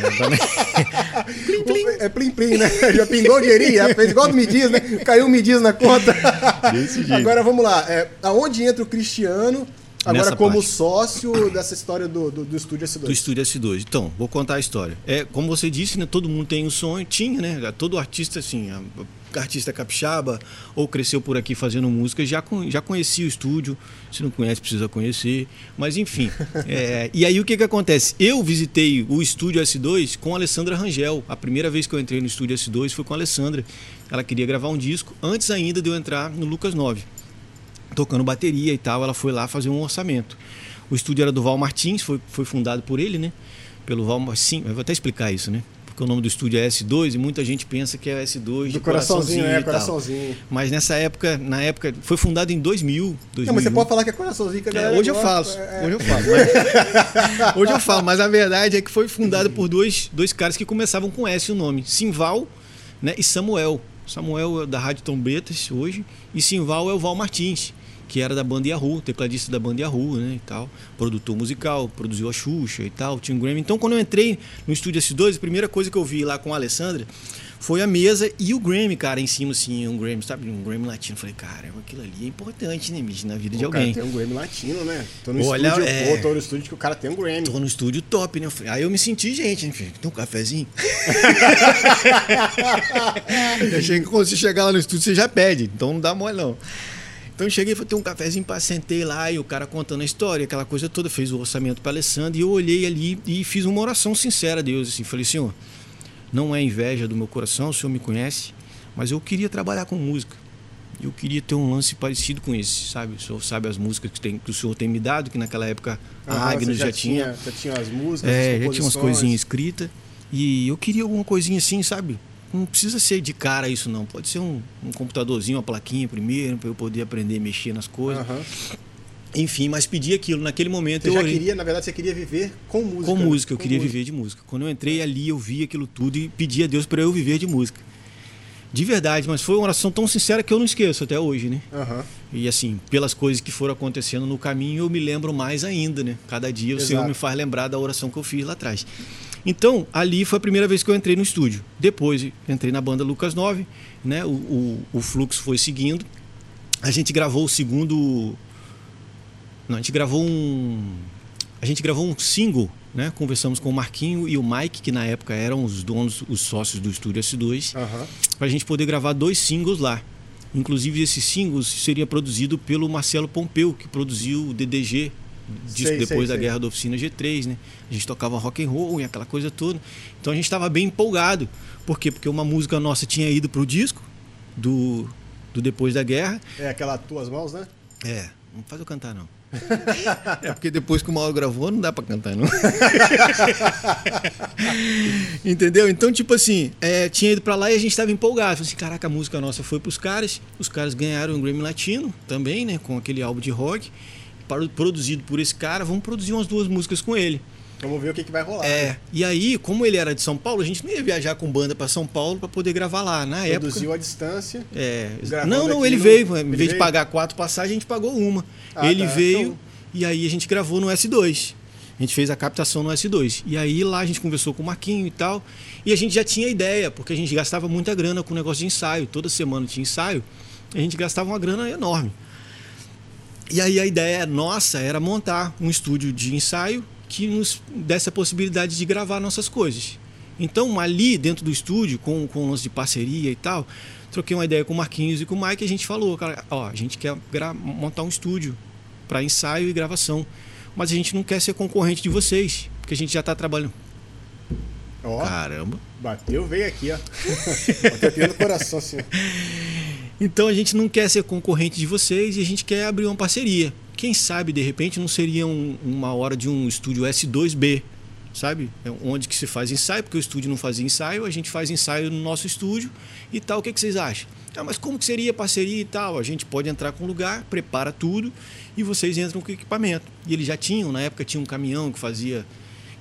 plim, plim. É plim plim, né? Já pingou o dinheirinho, já fez igual do Midiz, né? Caiu o Midiz na conta. Desse jeito. Agora vamos lá. É, aonde entra o Cristiano, agora como parte. sócio dessa história do, do, do Estúdio S2? do Estúdio S2. Então, vou contar a história. É, como você disse, né, todo mundo tem um sonho, tinha, né? Todo artista, assim, artista capixaba, ou cresceu por aqui fazendo música, já, já conhecia o estúdio. Se não conhece, precisa conhecer. Mas, enfim. é, e aí, o que que acontece? Eu visitei o Estúdio S2 com a Alessandra Rangel. A primeira vez que eu entrei no Estúdio S2 foi com a Alessandra. Ela queria gravar um disco antes ainda de eu entrar no Lucas 9 tocando bateria e tal, ela foi lá fazer um orçamento. O estúdio era do Val Martins, foi, foi fundado por ele, né? Pelo Val Martins. Eu vou até explicar isso, né? Porque o nome do estúdio é S2 e muita gente pensa que é S2 de Do coraçãozinho, é, coraçãozinho. Mas nessa época, na época, foi fundado em 2000, 2001. Não, mas você pode falar que é coraçãozinho que a É, galera hoje eu gosta. falo, É, é. hoje eu falo. mas- hoje eu falo, mas a verdade é que foi fundado por dois, dois caras que começavam com S o nome, Simval né, e Samuel. Samuel é da Rádio Trombetas hoje e Simval é o Val Martins, que era da banda Yahoo, tecladista da banda Yahoo, né, e tal, produtor musical, produziu a Xuxa e tal, tinha um Grammy. Então quando eu entrei no estúdio S2, a primeira coisa que eu vi lá com a Alessandra foi a mesa e o Grammy, cara, em cima assim, um Grammy, sabe, um Grammy latino. Falei, cara, aquilo ali é importante, né, bicho, na vida de O cara alguém. tem um Grammy latino, né? Tô no Olha, estúdio, é. pô, tô no estúdio que o cara tem um Grammy. Tô no estúdio top, né? Aí eu me senti gente, né? Tem um cafezinho? eu achei que quando você chegar lá no estúdio, você já pede. Então não dá mole, não. Então eu cheguei, falei, tem um cafezinho, pá, sentei lá e o cara contando a história, aquela coisa toda, fez o orçamento para Alessandro e eu olhei ali e fiz uma oração sincera a Deus, assim, falei, Senhor, não é inveja do meu coração, o Senhor me conhece, mas eu queria trabalhar com música. Eu queria ter um lance parecido com esse, sabe? O senhor sabe as músicas que, tem, que o senhor tem me dado, que naquela época a Aham, Agnes você já, tinha Já tinha as músicas, é, as já tinha umas coisinhas escritas. E eu queria alguma coisinha assim, sabe? Não precisa ser de cara isso, não. Pode ser um, um computadorzinho, uma plaquinha primeiro, para eu poder aprender a mexer nas coisas. Aham. Enfim, mas pedi aquilo. Naquele momento Você eu já queria, na verdade, você queria viver com música. Com né? música, eu Com queria música. viver de música. Quando eu entrei ali, eu vi aquilo tudo e pedi a Deus para eu viver de música. De verdade, mas foi uma oração tão sincera que eu não esqueço até hoje, né? Aham. E assim, pelas coisas que foram acontecendo no caminho, eu me lembro mais ainda, né? Cada dia o Exato. Senhor me faz lembrar da oração que eu fiz lá atrás. Então, ali foi a primeira vez que eu entrei no estúdio. Depois, entrei na banda Lucas 9, né? O, o, o fluxo foi seguindo. A gente gravou o segundo. Não, a gente gravou um. A gente gravou um single, né? Conversamos com o Marquinho e o Mike, que na época eram os donos, os sócios do estúdio S2 Aham. para a gente poder gravar dois singles lá. Inclusive, esses singles seria produzido pelo Marcelo Pompeu, que produziu o DDG, disco Sei, depois sei, da sei. Guerra da Oficina G3, né? A gente tocava rock and roll e aquela coisa toda. Então a gente estava bem empolgado. Por quê? Porque uma música nossa tinha ido pro disco do, do Depois da Guerra. É aquela tuas mãos, né? É, não faz eu cantar não. É porque depois que o Mauro gravou, não dá pra cantar, não. Entendeu? Então, tipo assim, é, tinha ido pra lá e a gente tava empolgado. Falei assim, caraca, a música nossa foi pros caras. Os caras ganharam um Grammy Latino também, né? Com aquele álbum de rock. Para- Produzido por esse cara, vamos produzir umas duas músicas com ele. Vamos ver o que, que vai rolar. É, e aí, como ele era de São Paulo, a gente não ia viajar com banda pra São Paulo pra poder gravar lá. Na época. Produziu à distância. É, não, não, ele no- veio. Em vez de veio? pagar quatro passagens, a gente pagou uma. Ah, ele tá, veio então- e aí a gente gravou no S2. A gente fez a captação no S2. E aí lá a gente conversou com o Marquinho e tal. E a gente já tinha ideia, porque a gente gastava muita grana com o negócio de ensaio. Toda semana tinha ensaio. A gente gastava uma grana enorme. E aí a ideia nossa era montar um estúdio de ensaio que nos desse a possibilidade de gravar nossas coisas. Então, ali dentro do estúdio, com, com o lance de parceria e tal, troquei uma ideia com o Marquinhos e com o Mike e a gente falou, cara, ó, a gente quer montar um estúdio para ensaio e gravação, mas a gente não quer ser concorrente de vocês, porque a gente já está trabalhando. Ó, Caramba. bateu, veio aqui, ó. Bateu no coração, assim. Então a gente não quer ser concorrente de vocês e a gente quer abrir uma parceria. Quem sabe, de repente, não seria um- uma hora de um estúdio S2B, sabe? É onde que se faz ensaio, porque o estúdio não fazia ensaio, a gente faz ensaio no nosso estúdio e tal. O que, que vocês acham? Ah, mas como que seria parceria e tal? A gente pode entrar com o lugar, prepara tudo e vocês entram com o equipamento. E eles já tinham, na época tinha um caminhão que fazia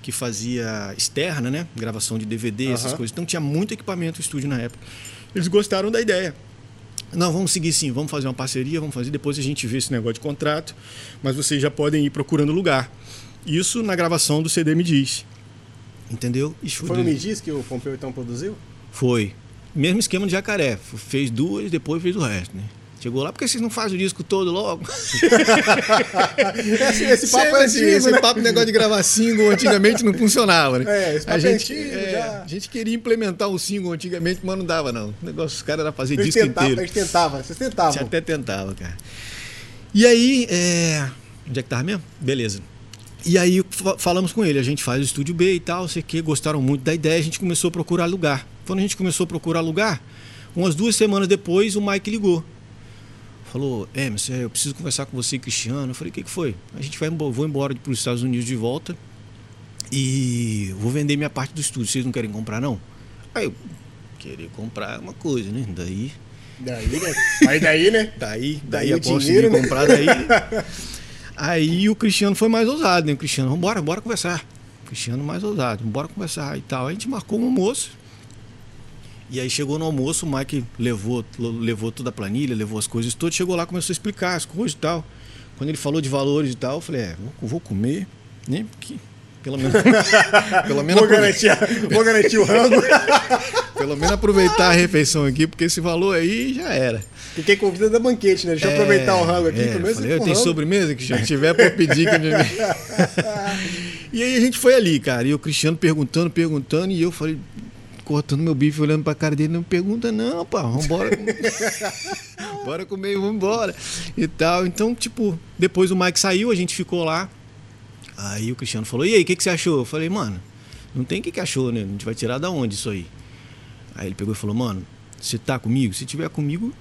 que fazia externa, né? Gravação de DVD, essas Aham. coisas. Então tinha muito equipamento no estúdio na época. Eles gostaram da ideia. Não, vamos seguir sim, vamos fazer uma parceria, vamos fazer, depois a gente vê esse negócio de contrato, mas vocês já podem ir procurando lugar. Isso na gravação do CD Me Diz. Entendeu? Isso Foi no Me Diz que o Pompeu então produziu? Foi. Mesmo esquema de jacaré. Fez duas, depois fez o resto, né? Chegou lá, porque vocês não fazem o disco todo logo? Esse, esse papo Sempre é antigo, esse né? papo, negócio de gravar single antigamente não funcionava, né? É, esse papo a é gente, antigo, é, a gente queria implementar um single antigamente, mas não dava, não. O negócio dos caras era fazer gente disco tentava, inteiro. a gente tentava, vocês tentavam. até tentava, cara. E aí, é... onde é que tava mesmo? Beleza. E aí fa- falamos com ele, a gente faz o estúdio B e tal, sei que gostaram muito da ideia, a gente começou a procurar lugar. Quando a gente começou a procurar lugar, umas duas semanas depois o Mike ligou. Falou, Emerson, eu preciso conversar com você Cristiano. Eu falei, o que, que foi? A gente vai vou embora para os Estados Unidos de volta e vou vender minha parte do estúdio. Vocês não querem comprar, não? Aí eu, querer comprar é uma coisa, né? Daí Daí, né? Aí daí, né? Daí, Daí daí posso dinheiro, né? comprar daí. Aí o Cristiano foi mais ousado, né? O Cristiano, vambora, bora conversar. O Cristiano mais ousado, bora conversar e tal. A gente marcou um almoço. E aí chegou no almoço, o Mike levou, levou toda a planilha, levou as coisas todas, chegou lá, começou a explicar as coisas e tal. Quando ele falou de valores e tal, eu falei, é, vou, comer, né? Porque pelo menos, pelo menos Vou garantir, vou garantir o rango. Pelo menos aproveitar a refeição aqui, porque esse valor aí já era. E quem convida é da banquete, né? Deixa eu aproveitar o rango aqui. É, pelo menos falei, eu tenho sobremesa que já tiver para pedir. Que... e aí a gente foi ali, cara. E o Cristiano perguntando, perguntando, e eu falei, cortando meu bife, olhando pra cara dele, não pergunta não, pá, vambora. Bora comer vambora. E tal. Então, tipo, depois o Mike saiu, a gente ficou lá. Aí o Cristiano falou, e aí, o que, que você achou? Eu falei, mano, não tem o que, que achou, né? A gente vai tirar da onde isso aí? Aí ele pegou e falou, mano, você tá comigo? Se tiver comigo,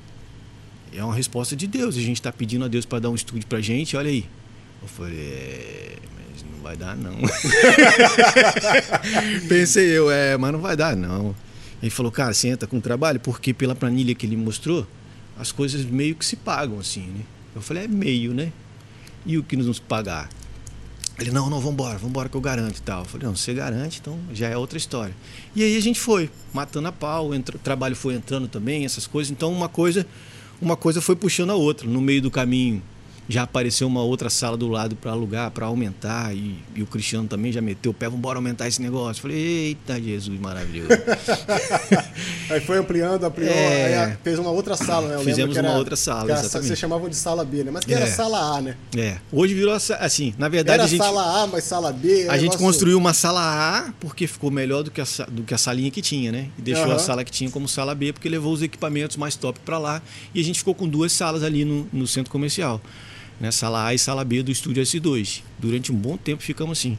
é uma resposta de Deus. A gente tá pedindo a Deus para dar um estúdio pra gente, olha aí. Eu falei, é, não vai dar não. Pensei eu, é, mas não vai dar não. Ele falou, cara, você entra com trabalho, porque pela planilha que ele mostrou, as coisas meio que se pagam assim, né? Eu falei, é meio, né? E o que nos pagar? Ele, não, não, vambora, vambora que eu garanto e tal. Eu falei, não, você garante, então já é outra história. E aí a gente foi, matando a pau, entra, o trabalho foi entrando também, essas coisas. Então uma coisa, uma coisa foi puxando a outra. No meio do caminho já apareceu uma outra sala do lado para alugar, para aumentar. E, e o Cristiano também já meteu o pé, vambora aumentar esse negócio. Falei, eita Jesus, maravilhoso. Aí foi ampliando, ampliou, É. fez uma outra sala, né? Eu Fizemos era- uma outra sala, era- exatamente. Vocês chamavam de sala B, né? Mas que era É. sala A, né? é, hoje virou assim, na verdade Era a gente... sala A, mas sala B. A gente construiu uma sala A porque ficou melhor do que a, do que a salinha que tinha, né? E deixou Aham. a sala que tinha como sala B porque levou os equipamentos mais top para lá. E a gente ficou com duas salas ali no, no centro comercial. Né? Sala A e sala B do estúdio S2. Durante um bom tempo ficamos assim.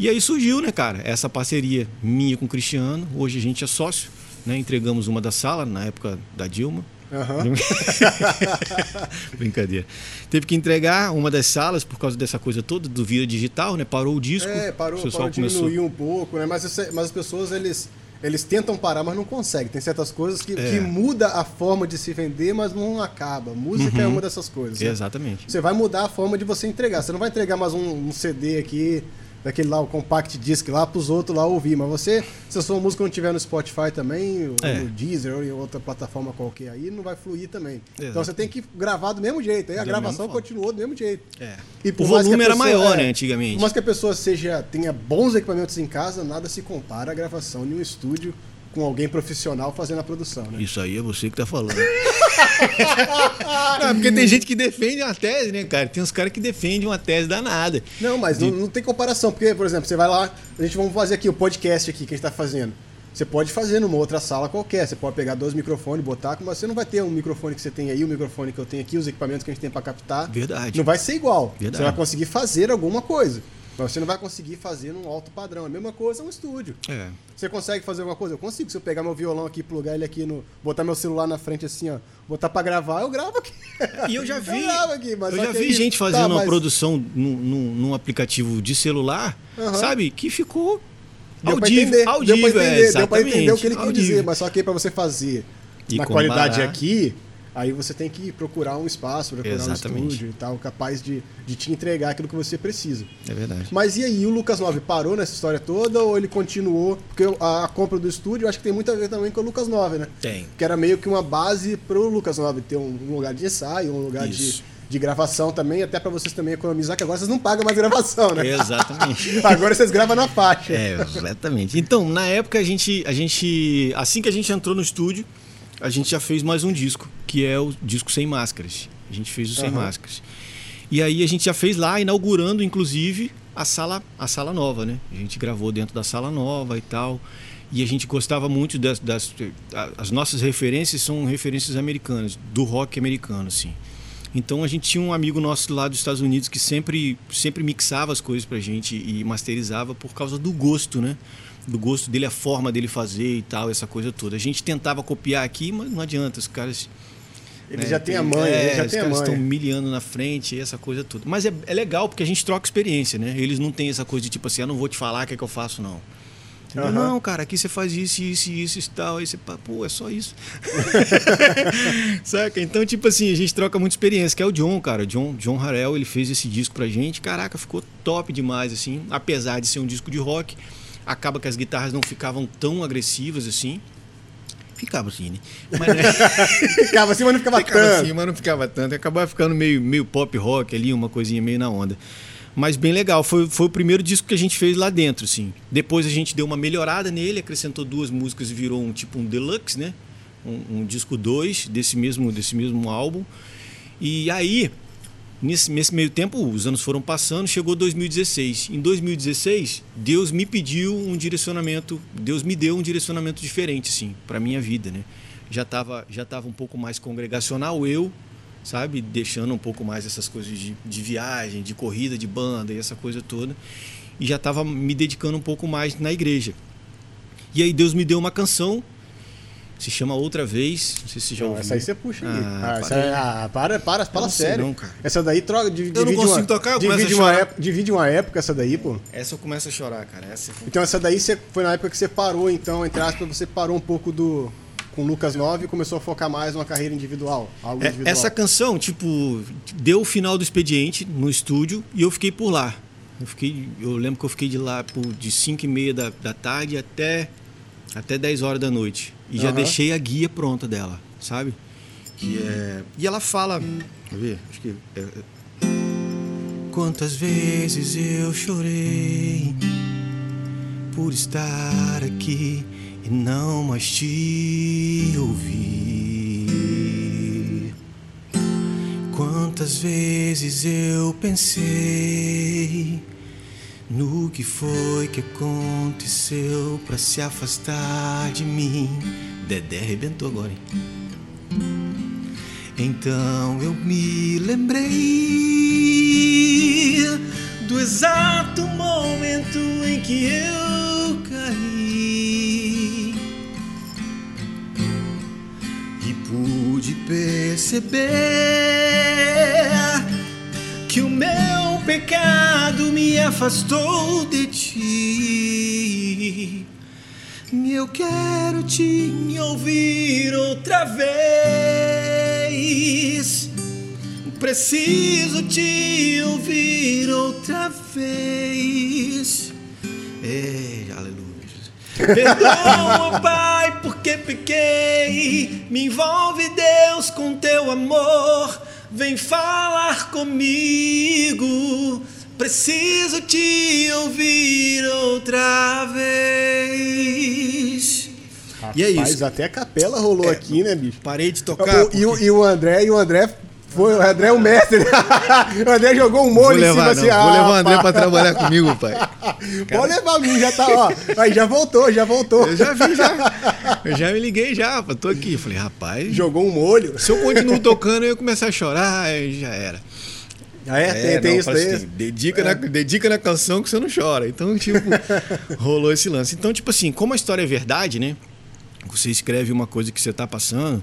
E aí surgiu, né, cara, essa parceria minha com o Cristiano. Hoje a gente é sócio, né? Entregamos uma da sala na época da Dilma. Aham. Brincadeira. Teve que entregar uma das salas por causa dessa coisa toda do via digital, né? Parou o disco. É, parou, o pessoal parou começou diminuir um pouco, né? Mas, mas as pessoas, eles, eles tentam parar, mas não conseguem. Tem certas coisas que, É. que muda a forma de se vender, mas não acaba. Música é uma dessas coisas. né? Exatamente. Você vai mudar a forma de você entregar. Você não vai entregar mais um, um CD aqui, daquele lá, o compact disc lá, pros outros lá ouvir. Mas você, se a sua música não tiver no Spotify também, ou É. no Deezer ou em outra plataforma qualquer aí, não vai fluir também. Então Exato. você tem que gravar do mesmo jeito. Aí a Da gravação continuou do mesmo jeito. É. E O volume era pessoa- maior, é, né, antigamente. Por mais que a pessoa seja, tenha bons equipamentos em casa, nada se compara à gravação em um estúdio com alguém profissional fazendo a produção, né? Isso aí é você que tá falando. não, porque tem gente que defende uma tese, né, cara? Tem uns caras que defendem uma tese danada. Não, mas não, não tem comparação, porque, por exemplo, você vai lá, a gente vamos fazer aqui o podcast aqui que a gente tá fazendo. Você pode fazer numa outra sala qualquer, você pode pegar dois microfones, botar, mas você não vai ter um microfone que você tem aí, o microfone que eu tenho aqui, os equipamentos que a gente tem para captar. Verdade. Não vai ser igual. Verdade. Você vai conseguir fazer alguma coisa. Mas você não vai conseguir fazer num alto padrão. A mesma coisa é um estúdio. É. Você consegue fazer alguma coisa? Eu consigo. Se eu pegar meu violão aqui, plugar ele aqui no. botar meu celular na frente assim, ó. Botar pra gravar, eu gravo aqui. E eu já vi. Eu aqui, mas eu já vi aí- gente tá, fazendo uma mas- produção num, num- num aplicativo de celular, Aham. sabe? Que ficou Deu pra audível. entender, audível, deu pra é, entender, deu pra entender o que ele quer dizer, mas só que aí pra você fazer E na comparar. qualidade aqui, aí você tem que procurar um espaço, procurar Exatamente. um estúdio e tal, capaz de, de te entregar aquilo que você precisa. É verdade. Mas e aí, o Lucas 9 parou nessa história toda ou ele continuou? Porque a, a compra do estúdio eu acho que tem muito a ver também com o Lucas 9, né? Tem. Que era meio que uma base pro Lucas 9 ter um, um lugar de ensaio, um lugar de, Isso. de gravação também, até pra vocês também economizar, que agora vocês não pagam mais gravação, né? Exatamente. agora vocês gravam na faixa. É, exatamente. Então, na época a gente, a gente, assim que a gente entrou no estúdio, a gente já fez mais um disco, que é o disco sem máscaras. A gente fez o sem máscaras. E aí a gente já fez lá, inaugurando inclusive a sala, a sala nova, né? A gente gravou dentro da sala nova e tal. E a gente gostava muito das, das as nossas referências são referências americanas, do rock americano, assim. Então a gente tinha um amigo nosso lá dos Estados Unidos que sempre, sempre mixava as coisas pra gente e masterizava por causa do gosto, né? Do gosto dele, a forma dele fazer e tal, essa coisa toda. A gente tentava copiar aqui, mas não adianta, os caras. Ele né, já tem a manha, é, ele já os tem a caras estão milhando na frente essa coisa toda. Mas é, é legal porque a gente troca experiência, né? Eles não têm essa coisa de tipo assim, eu não vou te falar o que é que eu faço, não. Aham. Não, cara, aqui você faz isso, isso, isso e tal. Aí você, pô, é só isso. Saca? Então, tipo assim, a gente troca muita experiência, que é o John, cara. John, John Harrell, ele fez esse disco pra gente. Caraca, ficou top demais, assim. Apesar de ser um disco de rock, acaba que as guitarras não ficavam tão agressivas assim. Ficava assim, né? Mas, né? Ficava assim, mas não ficava, ficava tanto. assim, mas não ficava tanto. Acabava ficando meio, meio pop rock ali, uma coisinha meio na onda. Mas bem legal, foi, foi o primeiro disco que a gente fez lá dentro, assim. Depois a gente deu uma melhorada nele, acrescentou duas músicas e virou um tipo um deluxe, né? Um, um disco 2 desse mesmo, desse mesmo álbum. E aí, nesse, nesse meio tempo, os anos foram passando, chegou 2016. Em 2016, Deus me pediu um direcionamento, Deus me deu um direcionamento diferente, assim, para minha vida, né? Já estava já tava um pouco mais congregacional eu, sabe? Deixando um pouco mais essas coisas de, de viagem, de corrida, de banda e essa coisa toda. E já estava me dedicando um pouco mais na igreja. E aí Deus me deu uma canção, se chama Outra Vez, não sei se você já Não, ouviu. essa aí você puxa aí. Ah, Ah, essa para aí- aí. ah, para, para, fala sério. não, cara. Essa daí troca, divide, Eu não consigo uma, tocar, eu divide a uma, época, divide uma época essa daí, pô. Essa eu começo a chorar, cara. Essa foi- Então essa daí você, foi na época que você parou, então, entre aspas, você parou um pouco do com o Lucas 9 e começou a focar mais numa carreira individual, algo É, individual. essa canção, tipo, deu o final do expediente no estúdio e eu fiquei por lá. Eu, fiquei, eu lembro que eu fiquei de lá por, de 5 e meia da, da tarde até, até 10 horas da noite. E já Aham. deixei a guia pronta dela, sabe? Que é... E ela fala. Quer ver? Acho que. é- é- Quantas vezes eu chorei por estar aqui e não mais te ouvir. Quantas vezes eu pensei no que foi que aconteceu pra se afastar de mim. Dedé arrebentou agora, hein? Então eu me lembrei do exato momento em que eu caí e pude perceber que o meu pecado me afastou de ti. Eu quero te ouvir outra vez. Preciso te ouvir outra vez. É, aleluia. Perdoa, Pai, porque pequei. Me envolve, Deus, com teu amor. Vem falar comigo. Preciso te ouvir outra vez. E é Rapaz, isso. até a capela rolou aqui, né, bicho? Parei de tocar. O- e, o, e o André, e o André foi, o André é o mestre. o André jogou um molho em cima levar, assim. não. Vou ah, levar o André pá. pra trabalhar comigo, pai. Pode levar mim, já tá, ó. Aí já voltou, já voltou. Eu já vi, já. Eu já me liguei já, tô aqui. Falei, rapaz, Jogou um molho. se eu continuo tocando, eu ia começar a chorar, aí já era. Ah, é? Tem, tem não, isso daí? assim, dedica, Na, dedica na canção que você não chora. Então, tipo, rolou esse lance. Então, tipo assim, como a história é verdade, né? Você escreve uma coisa que você tá passando,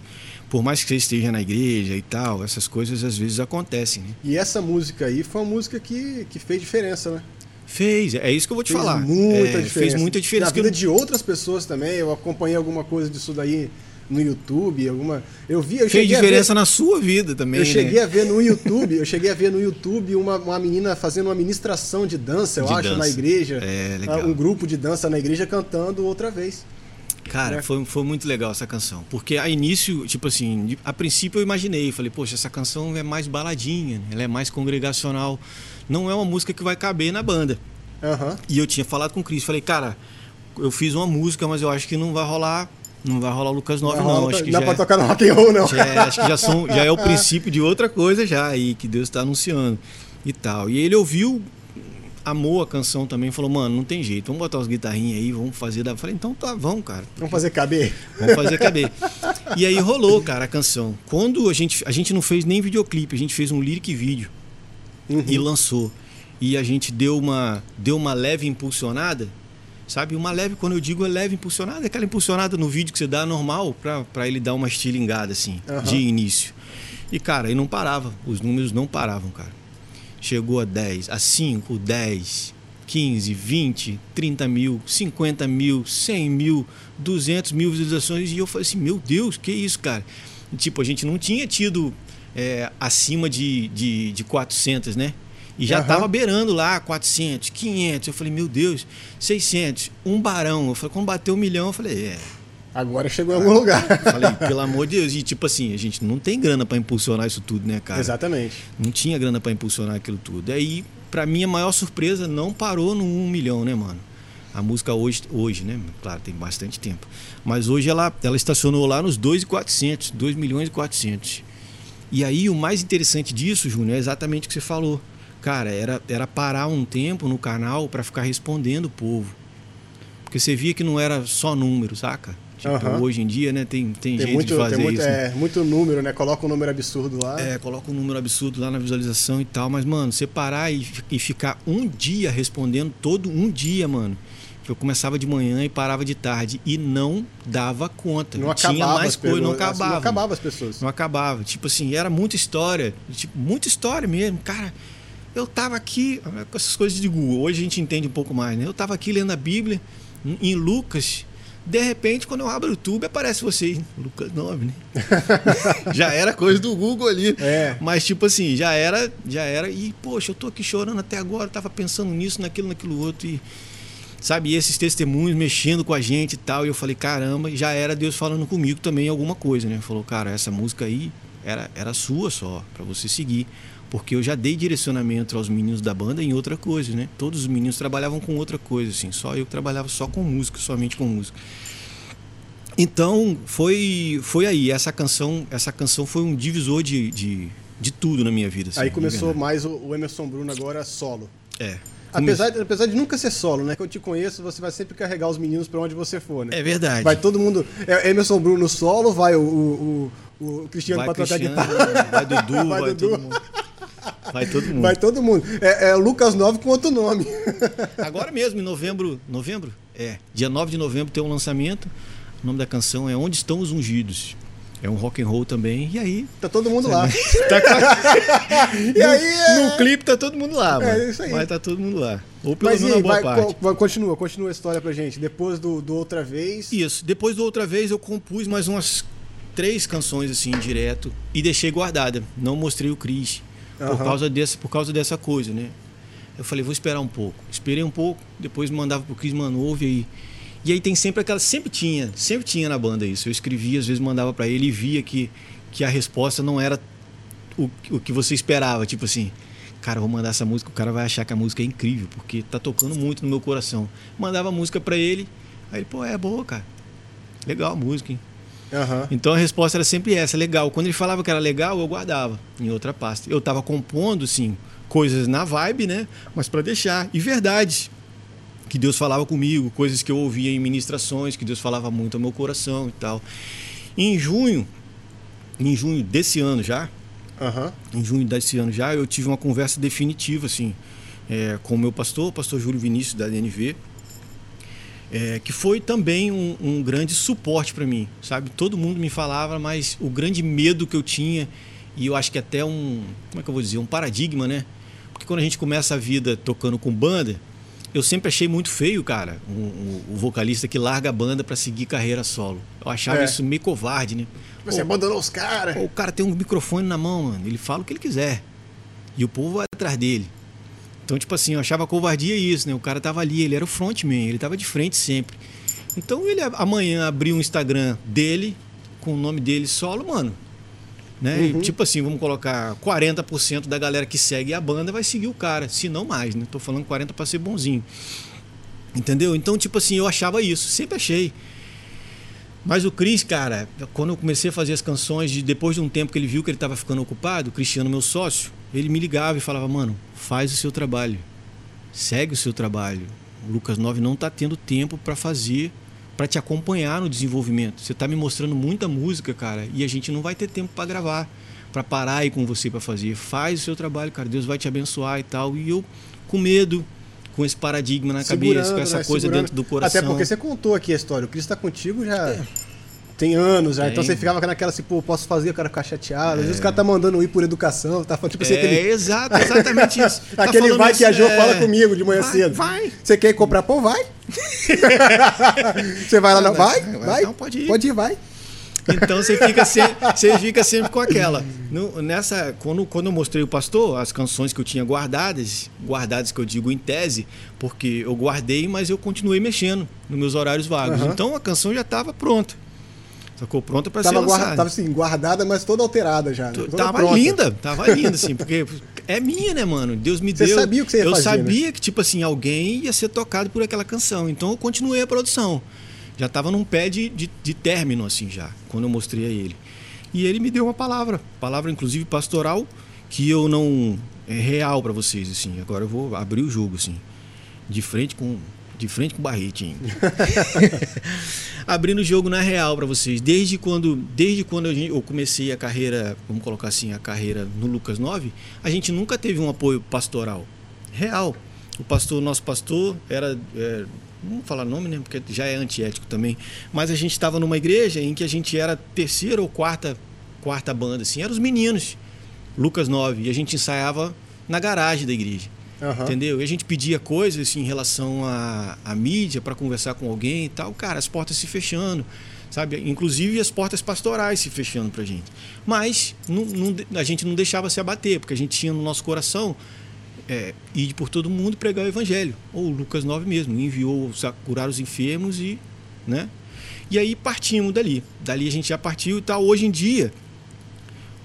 por mais que você esteja na igreja e tal, essas coisas às vezes acontecem, né? E essa música aí foi uma música que, que fez diferença, né? Fez, é isso que eu vou te Fez falar. muita É, diferença. Fez muita diferença. Na que eu vida de outras pessoas também. Eu acompanhei alguma coisa disso daí no YouTube, alguma. Eu vi, eu Fez diferença ver, na sua vida também. Eu né? cheguei a ver no YouTube, eu cheguei a ver no YouTube uma, uma menina fazendo uma ministração de dança, eu De acho, dança. na igreja. É, legal. Um grupo de dança na igreja cantando outra vez. Cara, né? foi, foi muito legal essa canção. Porque a início, tipo assim, a princípio eu imaginei, falei, poxa, essa canção é mais baladinha, né? ela é mais congregacional. Não é uma música que vai caber na banda. Aham. E eu tinha falado com o Cris, falei, cara, eu fiz uma música, mas eu acho que não vai rolar. Não vai rolar o Lucas 9, não. Não, Acho que dá já, pra é- tocar no rock and roll, não. já é- acho que já, são, já é o princípio de outra coisa já aí, que Deus está anunciando e tal. E ele ouviu, amou a canção também, falou, mano, não tem jeito, vamos botar os guitarrinhas aí, vamos fazer. da-" Eu falei, então tá, vamos, cara. Vamos fazer caber. Vamos fazer caber. E aí rolou, cara, a canção. Quando a gente, a gente não fez nem videoclipe, a gente fez um lyric vídeo Uhum. e lançou. E a gente deu uma, deu uma leve impulsionada, sabe? Uma leve, quando eu digo é leve impulsionada, é aquela impulsionada no vídeo que você dá normal pra, pra ele dar uma estilingada, assim, Aham. de início. E, cara, aí não parava, os números não paravam, cara. Chegou a 10, a 5, 10, 15, 20, 30 mil, 50 mil, 100 mil, 200 mil visualizações. E eu falei assim: meu Deus, que isso, cara? E, tipo, a gente não tinha tido é, acima de, de, de 400, né? E já Aham. tava beirando lá 400, 500. Eu falei: meu Deus, 600, um barão. Eu falei: quando bateu um milhão, eu falei: é. Agora chegou em algum lugar. Falei, pelo amor de Deus. E tipo assim, a gente não tem grana pra impulsionar isso tudo, né, cara? Exatamente. Não tinha grana pra impulsionar aquilo tudo. Aí, pra minha maior surpresa, não parou no 1 milhão, né, mano? A música hoje, hoje, né? Claro, tem bastante tempo. Mas hoje ela, ela estacionou lá nos 2,400, 2 milhões e 400. E aí o mais interessante disso, Júnior, é exatamente o que você falou. Cara, era, era parar um tempo no canal pra ficar respondendo o povo. Porque você via que não era só número, saca? Tipo, Aham. hoje em dia, né, tem, tem, Tem jeito muito, de fazer tem muito, isso. né? é, muito número, né? Coloca um número absurdo lá. É, coloca um número absurdo lá na visualização e tal, mas, mano, você parar e, e ficar um dia respondendo, todo um dia, mano. Eu começava de manhã e parava de tarde e não dava conta. não Tinha acabava mais coisa, não perguntas, acabava. Não acabava as pessoas. Não acabava. Tipo assim, era muita história. Tipo, muita história mesmo. Cara, eu tava aqui, com essas coisas de Google, hoje a gente entende um pouco mais, né? Eu tava aqui lendo a Bíblia, em Lucas. De repente, quando eu abro o YouTube, aparece você, Lucas 9, né? já era coisa do Google ali. É. Mas, tipo assim, já era, já era. E, poxa, eu tô aqui chorando até agora, tava pensando nisso, naquilo, naquilo outro. E, sabe, e esses testemunhos mexendo com a gente e tal. E eu falei, caramba, já era Deus falando comigo também alguma coisa, né? Falou, cara, essa música aí era, era sua só, pra você seguir. Porque eu já dei direcionamento aos meninos da banda em outra coisa, né? Todos os meninos trabalhavam com outra coisa, assim. Só eu que trabalhava só com música, somente com música. Então, foi, foi aí. Essa canção, essa canção foi um divisor de, de, de tudo na minha vida. assim, Aí começou mais o, o Emerson Bruno agora solo. É. Apesar, de- apesar de nunca ser solo, né? Que eu te conheço, você vai sempre carregar os meninos pra onde você for, né? É verdade. Vai todo mundo. É Emerson Bruno solo, vai o, o, o, o Cristiano vai pra tocar guitarra. vai Dudu, vai, Vai Dudu. todo mundo. Vai todo mundo. Vai todo mundo. É, é o Lucas 9 com outro nome. Agora mesmo, em novembro. Novembro? É. Dia 9 de novembro tem um lançamento. O nome da canção é Onde Estão os Ungidos. É um rock and roll também. E aí. Tá todo mundo lá. Tá com- E aí é- No clipe tá todo mundo lá, mano. É isso aí. Vai tá todo mundo lá. Ou pelo Mas menos uma boa vai, parte. co- continua, continua a história pra gente. Depois do, do outra vez. Isso. Depois da outra vez eu compus mais umas três canções assim direto e deixei guardada. Não mostrei o Cris por Aham. causa dessa por causa dessa coisa, né? Eu falei, vou esperar um pouco. Esperei um pouco, depois mandava pro Cris, mano, ouve aí. E aí tem sempre aquela, sempre tinha, sempre tinha na banda isso. Eu escrevia, às vezes mandava pra ele e via que que a resposta não era o, o que você esperava, tipo assim, cara, vou mandar essa música, o cara vai achar que a música é incrível, porque tá tocando muito no meu coração. Mandava a música pra ele, aí ele, pô, é boa, cara. Legal a música, hein? Aham. Então a resposta era sempre essa, legal. Quando ele falava que era legal, eu guardava em outra pasta. Eu tava compondo, sim, coisas na vibe, né? Mas para deixar. E verdade. Que Deus falava comigo, coisas que eu ouvia em ministrações, que Deus falava muito ao meu coração e tal. Em junho, em junho desse ano já, Aham. em junho desse ano já, eu tive uma conversa definitiva, assim, é, com o meu pastor, o pastor Júlio Vinícius, da DNV, é, que foi também um, um grande suporte para mim, sabe? Todo mundo me falava, mas o grande medo que eu tinha, e eu acho que até um, como é que eu vou dizer, um paradigma, né? Porque quando a gente começa a vida tocando com banda, eu sempre achei muito feio, cara, o um, um, vocalista que larga a banda para seguir carreira solo. Eu achava É. isso meio covarde, né? Você abandonou os caras. O cara tem um microfone na mão, mano. Ele fala o que ele quiser. E o povo vai atrás dele. Então, tipo assim, eu achava covardia isso, né? O cara tava ali, ele era o frontman, ele tava de frente sempre. Então ele amanhã abriu um Instagram dele, com o nome dele solo, mano. Né? E, Uhum. tipo assim, vamos colocar 40% da galera que segue a banda vai seguir o cara, se não mais, né? Tô falando 40 para ser bonzinho. Entendeu? Então, tipo assim, eu achava isso, sempre achei. Mas o Cris, cara, quando eu comecei a fazer as canções, de, depois de um tempo que ele viu que ele estava ficando ocupado, o Cristiano, meu sócio, ele me ligava e falava: Mano, faz o seu trabalho, segue o seu trabalho. O Lucas 9 não está tendo tempo para fazer, para te acompanhar no desenvolvimento. Você está me mostrando muita música, cara, e a gente não vai ter tempo para gravar, para parar aí com você para fazer. Faz o seu trabalho, cara, Deus vai te abençoar e tal. E eu, com medo, com esse paradigma na cabeça, com essa né? coisa Segurando. dentro do coração. Até porque você contou aqui a história. O Cristo tá contigo já tem anos já. Então Tem. você ficava naquela assim, pô, posso fazer, o cara ficar chateado. Às É. vezes o cara tá mandando ir por educação. Tá falando, tipo assim, É, aquele, exato, exatamente isso. Tá aquele vai isso, que a Jo é. fala comigo de manhã Vai, cedo. Vai. Você quer comprar pão? Vai. você vai lá, não? Vai? Vai, Vai. não, pode ir. Pode ir, vai. Então você fica sempre, você fica sempre com aquela. No- nessa, quando, quando eu mostrei o pastor, as canções que eu tinha guardadas, guardadas que eu digo em tese, porque eu guardei, mas eu continuei mexendo nos meus horários vagos. Aham. Então a canção já estava pronta. Sacou? Pronta para ser Tava, lançada. guarda, tava assim, guardada, mas toda alterada já. né? Toda Tava pronta. linda, tava linda, assim, porque é minha, né, mano? Deus me Você deu. sabia o que você ia eu fazer, né? sabia que, tipo assim, alguém ia ser tocado por aquela canção. Então eu continuei a produção. Já tava num pé de, de, de término, assim, já, quando eu mostrei a ele. E ele me deu uma palavra, palavra inclusive pastoral, que eu não. É real para vocês, assim. Agora eu vou abrir o jogo, assim. De frente com. De frente com o barretinho. abrindo o jogo na real para vocês. Desde quando, desde quando eu comecei a carreira, vamos colocar assim, a carreira no Lucas 9, a gente nunca teve um apoio pastoral real. O pastor, nosso pastor, era. é, não falar nome, né? Porque já é antiético também. Mas a gente estava numa igreja em que a gente era terceira ou quarta, quarta banda, assim. Eram os meninos, Lucas 9. E a gente ensaiava na garagem da igreja. Aham. Entendeu? E a gente pedia coisas assim, em relação à, à mídia para conversar com alguém e tal. Cara, as portas se fechando, sabe? Inclusive as portas pastorais se fechando pra gente. Mas não- não a gente não deixava se abater, porque a gente tinha no nosso coração é, ir por todo mundo pregar o evangelho. Ou Lucas 9 mesmo, enviou curar os enfermos e, né? E aí partimos dali. Dali a gente já partiu e tal. Hoje em dia,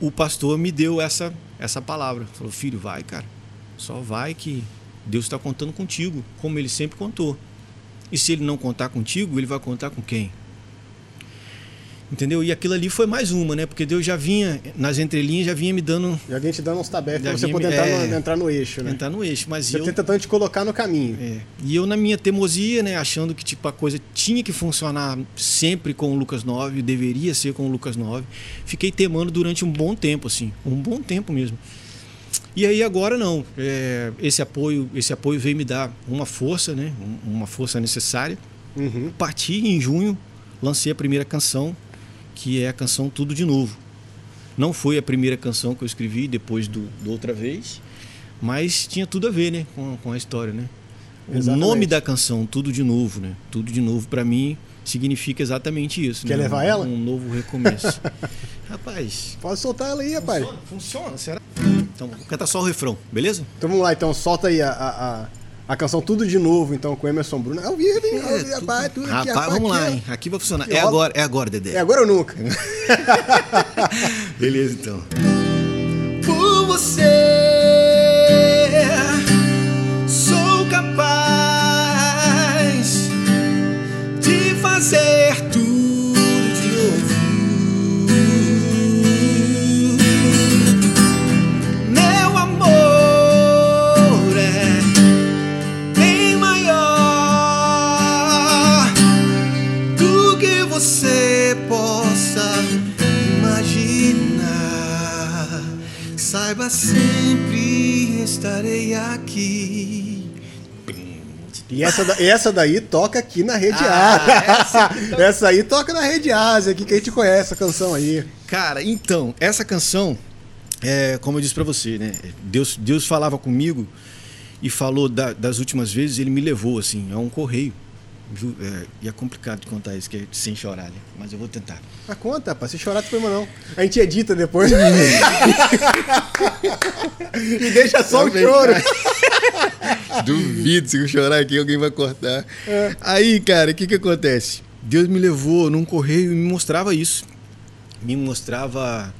o pastor me deu essa, essa palavra. Falou, filho, vai, cara. Só vai que Deus está contando contigo, como ele sempre contou. E se ele não contar contigo, ele vai contar com quem? Entendeu? E aquilo ali foi mais uma, né? Porque Deus já vinha, nas entrelinhas, já vinha me dando Já vinha te dando uns tabefes Já pra você poder me- entrar, é. no, entrar no eixo, né? entrar no eixo. Mas Você eu, tentando te colocar no caminho. é, e eu, na minha teimosia, né, achando que tipo, a coisa tinha que funcionar sempre com o Lucas 9, deveria ser com o Lucas 9, fiquei temando durante um bom tempo, assim, um bom tempo mesmo. E aí agora não, é, esse apoio, esse apoio veio me dar uma força, né, um- uma força necessária. Uhum. Parti em junho, lancei a primeira canção, que é a canção Tudo de Novo. Não foi a primeira canção que eu escrevi depois do, do outra vez, mas tinha tudo a ver, né, com, com a história, né? O Exatamente. nome da canção, Tudo de Novo, né? Tudo de Novo para mim significa exatamente isso. Quer né? levar um, ela? Um novo recomeço. Rapaz, Pode soltar ela aí, rapaz. funciona, funciona, será? Então, vou cantar só o refrão, beleza? Então vamos lá, então solta aí a, a, a, a canção Tudo de Novo, então, com Emerson Bruno. É ao vivo, hein? Vivo, tudo- rapaz, tudo aqui, Rapaz, rapaz, vamos lá, hein? Aqui vai funcionar. É agora, é agora, Dedé. É agora ou nunca? Beleza, então. Por você para sempre estarei aqui. E essa, da- essa daí toca aqui na Rede Ah, Ásia. Essa, aí toca na Rede Ásia, aqui que a gente conhece a canção aí. Cara, então, essa canção, é, como eu disse pra você, né? Deus, Deus falava comigo e falou da- das últimas vezes, ele me levou, assim, a um correio. Viu? É, e é complicado de contar isso, que é sem chorar, né? Mas eu vou tentar. Ah, conta, rapaz. Se chorar, não tem problema não. A gente edita depois. e deixa só o Também, choro. Duvido se eu chorar aqui, alguém vai cortar. Aí, cara, o que que acontece? Deus me levou num correio e me mostrava isso. Me mostrava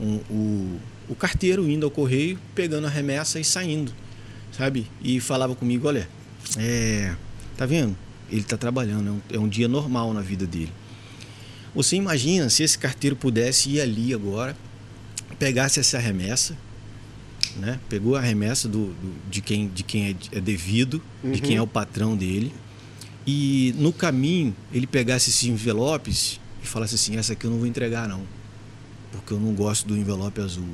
um- o, o carteiro indo ao correio, pegando a remessa e saindo, sabe? E falava comigo, olha, é, tá vendo? Ele tá trabalhando, é um, é um dia normal na vida dele. Você imagina se esse carteiro pudesse ir ali agora, pegasse essa remessa, né? Pegou a remessa do, do- de quem, de quem é, é devido, de quem é o patrão dele, e no caminho ele pegasse esses envelopes e falasse assim: essa aqui eu não vou entregar não, porque eu não gosto do envelope azul.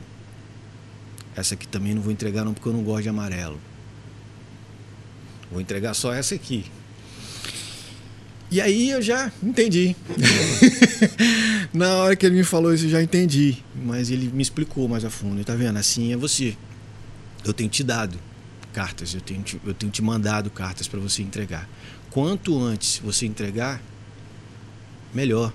Essa aqui também não vou entregar não, porque eu não gosto de amarelo. Vou entregar só essa aqui. E aí eu já entendi. Na hora que ele me falou isso, eu já entendi. Mas ele me explicou mais a fundo. Tá vendo? Assim é você. Eu tenho te dado cartas, eu tenho te, eu tenho te mandado cartas para você entregar. Quanto antes você entregar, melhor.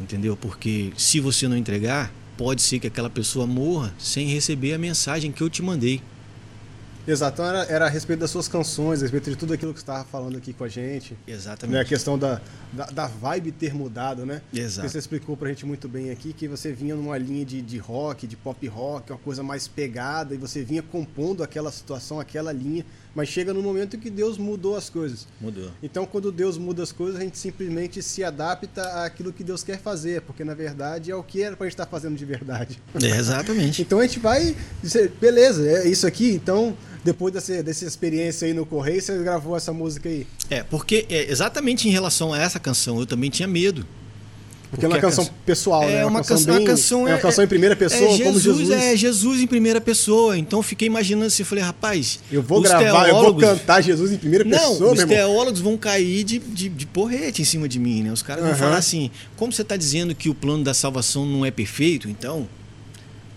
Entendeu? Porque se você não entregar, pode ser que aquela pessoa morra sem receber a mensagem que eu te mandei. Exato, então era, era a respeito das suas canções, a respeito de tudo aquilo que você estava falando aqui com a gente. Né, a Exatamente. questão da, da, da vibe ter mudado, né? Exato. Você explicou pra gente muito bem aqui que você vinha numa linha de, de rock, de pop rock, uma coisa mais pegada, e você vinha compondo aquela situação, aquela linha, mas chega no momento que Deus mudou as coisas. Mudou. Então, quando Deus muda as coisas, a gente simplesmente se adapta àquilo que Deus quer fazer, porque na verdade é o que era pra gente estar fazendo de verdade. É, exatamente. Então a gente vai dizer, beleza, é isso aqui. Então, depois dessa, dessa experiência aí no Correio, você gravou essa música aí. É, porque é, exatamente em relação a essa canção, eu também tinha medo. Porque, é uma canção canção- pessoal, né? É uma, canção, bem- uma canção é uma canção em primeira pessoa, é como Jesus, Jesus. É Jesus em primeira pessoa. Então eu fiquei imaginando assim, eu falei, rapaz, Eu vou gravar, eu vou cantar Jesus em primeira Não, pessoa, os teólogos vão cair de, de, de porrete em cima de mim, né? Os caras vão falar assim, como você está dizendo que o plano da salvação não é perfeito, então...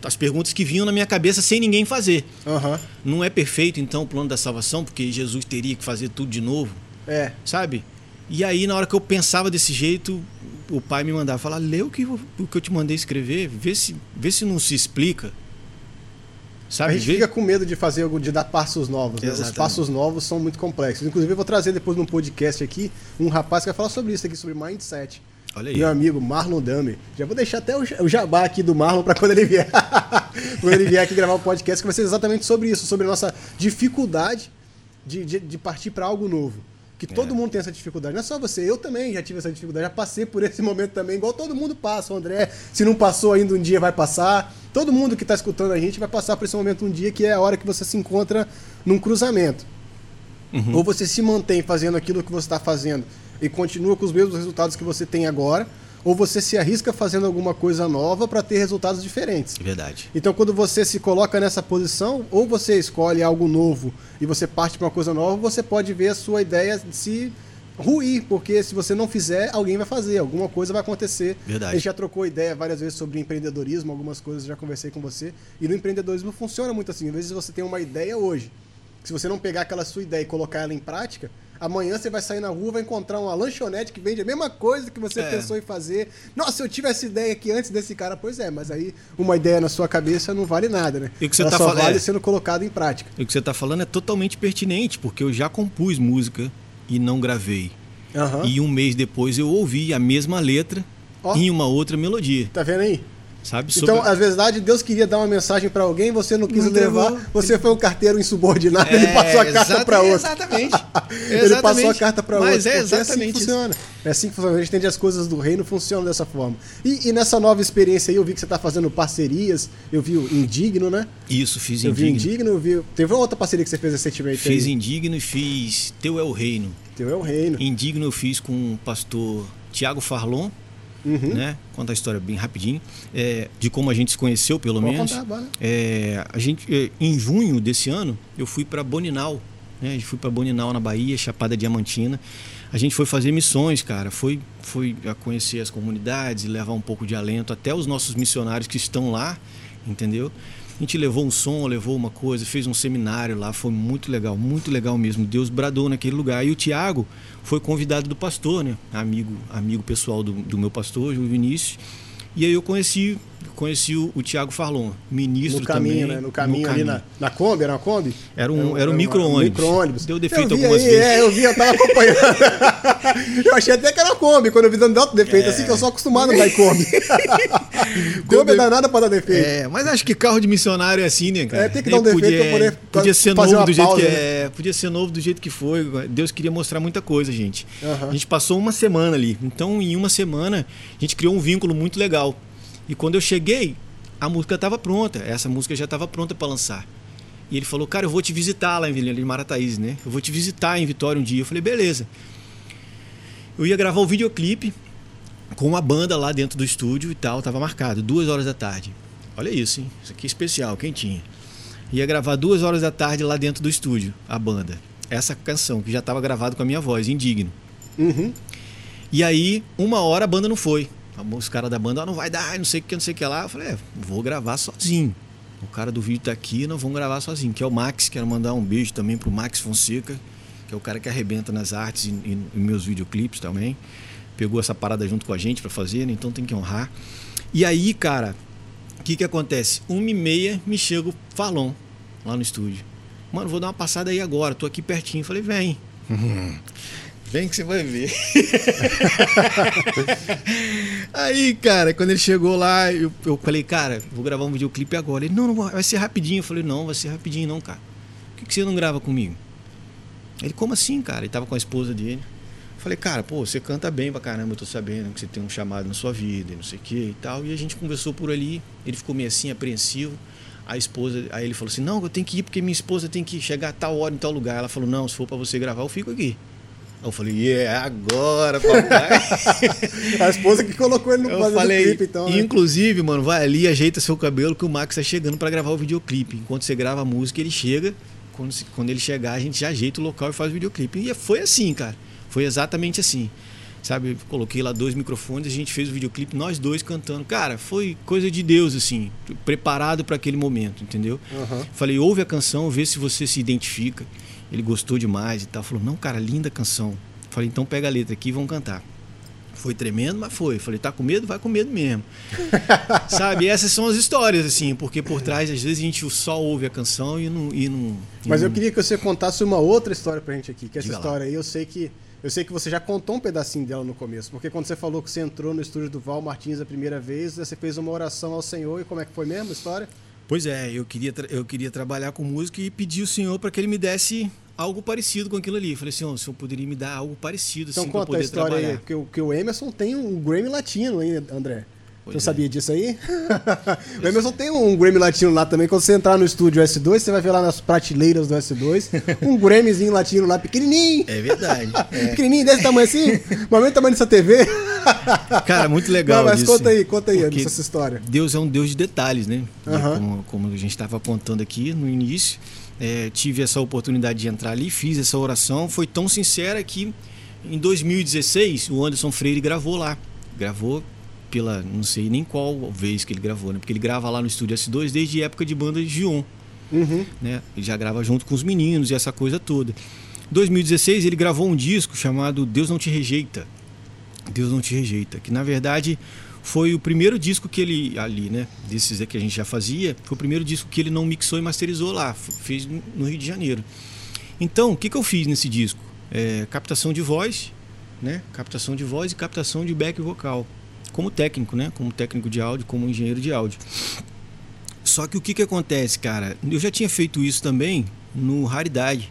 As perguntas que vinham na minha cabeça sem ninguém fazer. Aham. Não é perfeito, então, o plano da salvação, porque Jesus teria que fazer tudo de novo É. sabe? E aí, na hora que eu pensava desse jeito, o pai me mandava falar, lê o que, eu- o que eu te mandei escrever, vê se, vê se não se explica. A Sabe? gente Vê- fica com medo de fazer algo, de dar passos novos. né? Os passos novos são muito complexos. Inclusive, eu vou trazer depois num podcast aqui um rapaz que vai falar sobre isso aqui, sobre mindset. Olha aí. Meu amigo Marlon Dami. Já vou deixar até o ja- o jabá aqui do Marlon para quando ele vier. quando ele vier aqui gravar o podcast, que vai ser exatamente sobre isso, sobre a nossa dificuldade de, de, de partir para algo novo. Que todo É. mundo tem essa dificuldade. Não é só você, eu também já tive essa dificuldade, já passei por esse momento também, igual todo mundo passa. O André, se não passou ainda um dia, vai passar. Todo mundo que está escutando a gente vai passar por esse momento um dia, que é a hora que você se encontra num cruzamento. Uhum. Ou você se mantém fazendo aquilo que você está fazendo e continua com os mesmos resultados que você tem agora, ou você se arrisca fazendo alguma coisa nova para ter resultados diferentes. Verdade. Então, quando você se coloca nessa posição, ou você escolhe algo novo e você parte para uma coisa nova, você pode ver a sua ideia se ruir, porque se você não fizer, alguém vai fazer, alguma coisa vai acontecer. Verdade. A gente já trocou ideia várias vezes sobre empreendedorismo, algumas coisas já conversei com você, e no empreendedorismo funciona muito assim. Às vezes você tem uma ideia hoje, se você não pegar aquela sua ideia e colocar ela em prática, amanhã você vai sair na rua, vai encontrar uma lanchonete que vende a mesma coisa que você É. pensou em fazer. Nossa, eu tive essa ideia aqui antes desse cara. Pois é, mas aí uma ideia na sua cabeça não vale nada, né? E o que você ela tá só falando- vale é. sendo colocada em prática. E o que você está falando é totalmente pertinente, porque eu já compus música e não gravei. Aham. E um mês depois eu ouvi a mesma letra Ó. em uma outra melodia. Tá vendo aí? Sabe? Então, Sobre- às vezes, Deus queria dar uma mensagem pra alguém, você não quis Não levar, levou. você foi um carteiro insubordinado, ele É, passou a carta pra outro. Exatamente. Ele passou a carta para Mas outro. é porque exatamente assim que isso. funciona. É assim que funciona. A gente entende as coisas do reino funcionam dessa forma. E, e nessa nova experiência aí, eu vi que você está fazendo parcerias. Eu vi o Indigno, né? Isso, fiz Eu vi o indigno. Indigno, eu vi. Teve uma outra parceria que você fez recentemente. Fiz aí. indigno e fiz Teu é o Reino. Teu é o reino. Indigno eu fiz com o pastor Tiago Farlon Uhum. né? Contar a história bem rapidinho, é, de como a gente se conheceu, pelo Pode menos. contar, bora. É, a gente, é, em junho desse ano, eu fui para Boninal, né? A gente foi para Boninal na Bahia, Chapada Diamantina. A gente foi fazer missões, cara. Foi, foi a conhecer as comunidades e levar um pouco de alento até os nossos missionários que estão lá, entendeu? A gente levou um som, levou uma coisa, fez um seminário lá, foi muito legal, muito legal mesmo. Deus bradou naquele lugar. E o Tiago foi convidado do pastor, né? Amigo, amigo pessoal do, do meu pastor, o Vinícius. E aí eu conheci, conheci o, o Tiago Farlon, ministro No caminho, também. né? No caminho ali na, na Kombi, era uma Kombi? Era um, era um micro-ônibus. micro-ônibus. Deu defeito algumas aí, vezes. É, eu vi, eu tava acompanhando. eu achei até que era uma Kombi, quando eu vi dando alto defeito, assim, que eu sou acostumado a andar em Kombi. Kombi é danada pra dar defeito. É, mas acho que carro de missionário é assim, né, cara? É, tem que dar um Nem defeito pra poder Podia ser fazer novo do jeito pausa, que né? é. Podia ser novo do jeito que foi. Deus queria mostrar muita coisa, gente. A gente passou uma semana ali. Então, em uma semana, a gente criou um vínculo muito legal. E quando eu cheguei, a música estava pronta. Essa música já estava pronta para lançar. E ele falou, cara, eu vou te visitar lá em Vila de Marataízes, né? Eu vou te visitar em Vitória um dia. Eu falei, beleza. Eu ia gravar o videoclipe com uma banda lá dentro do estúdio e tal, tava marcado, duas horas da tarde. Olha isso, hein? Isso aqui é especial, quentinha. Ia gravar duas horas da tarde lá dentro do estúdio, a banda. Essa canção, que já estava gravada com a minha voz, Indigno. Uhum. E aí, uma hora a banda não foi. Os caras da banda, ah, não vai dar, não sei o que, não sei o que lá. Eu falei, é, vou gravar sozinho. O cara do vídeo tá aqui, nós vamos gravar sozinho. Que é o Max, quero mandar um beijo também pro Max Fonseca, que é o cara que arrebenta nas artes e, e meus videoclipes também. Pegou essa parada junto com a gente para fazer, né? então tem que honrar. E aí, cara, o que que acontece? Uma e meia me chega o Falon lá no estúdio. Mano, vou dar uma passada aí agora, tô aqui pertinho. Falei, vem. Vem que você vai ver. Aí, cara, quando ele chegou lá, eu, eu falei, cara, vou gravar um videoclipe agora. Ele, não, não, vai ser rapidinho. Eu falei, não, vai ser rapidinho não, cara. Por que, que você não grava comigo? Ele, como assim, cara? Ele tava com a esposa dele. Eu falei, cara, pô, você canta bem pra caramba, eu tô sabendo que você tem um chamado na sua vida e não sei o que e tal. E a gente conversou por ali, ele ficou meio assim, apreensivo. A esposa, aí ele falou assim, não, eu tenho que ir porque minha esposa tem que chegar a tal hora em tal lugar. Ela falou, não, se for pra você gravar, eu fico aqui. Eu falei, yeah, agora, papai. A esposa que colocou ele no Eu falei, clipe, então. né? inclusive, mano, vai ali, ajeita seu cabelo que o Max tá chegando pra gravar o videoclipe. Enquanto você grava a música, ele chega. Quando, quando ele chegar, a gente já ajeita o local e faz o videoclipe. E foi assim, cara. Foi exatamente assim. Sabe, coloquei lá dois microfones, a gente fez o videoclipe, nós dois cantando. Cara, foi coisa de Deus, assim, preparado para aquele momento, entendeu? Aham. Falei, ouve a canção, vê se você se identifica. Ele gostou demais e tal. Falou, não, cara, linda canção. Falei, então pega a letra aqui e vamos cantar. Foi tremendo, mas foi. Falei, tá com medo? Vai com medo mesmo. Sabe, essas são as histórias, assim, porque por trás, às vezes, a gente só ouve a canção e não. E não e Mas eu não- queria que você contasse uma outra história pra gente aqui, que essa Diga lá. história aí eu sei que eu sei que você já contou um pedacinho dela no começo, porque quando você falou que você entrou no estúdio do Val Martins a primeira vez, você fez uma oração ao Senhor e como é que foi mesmo a história? Pois é, eu queria, eu queria trabalhar com música e pedi ao senhor para que ele me desse algo parecido com aquilo ali. Falei assim, ó, o senhor poderia me dar algo parecido Então assim para conta a poder história trabalhar. aí, o, que o Emerson tem um Grammy latino aí, André. Pois Você é. sabia disso aí? o Emerson tem um Grammy latino lá também. Quando você entrar no estúdio S2, você vai ver lá nas prateleiras do S2 um Grammyzinho latino lá, pequenininho. É verdade. É. Pequenininho, desse tamanho assim, mais ou menos o tamanho dessa TV. Cara, muito legal Não, mas disso. conta aí, conta aí Porque essa história. Deus é um Deus de detalhes, né? Aham. Como, como a gente estava apontando aqui no início, é, tive essa oportunidade de entrar ali, fiz essa oração, foi tão sincera que em 2016 o Anderson Freire gravou lá. Gravou pela, não sei nem qual vez que ele gravou, né? Porque ele grava lá no estúdio S2 desde a época de banda de Gion Uhum. né? Ele já grava junto com os meninos e essa coisa toda. Em 2016 ele gravou um disco chamado Deus Não Te Rejeita. Deus Não Te Rejeita, que na verdade foi o primeiro disco que ele ali, né, desses que a gente já fazia, foi o primeiro disco que ele não mixou e masterizou lá, fez no Rio de Janeiro. Então, o que, que eu fiz nesse disco? É, captação de voz, né? Captação de voz e captação de back vocal, como técnico, né? Como técnico de áudio, como engenheiro de áudio. Só que o que, que acontece, cara? Eu já tinha feito isso também no Raridade.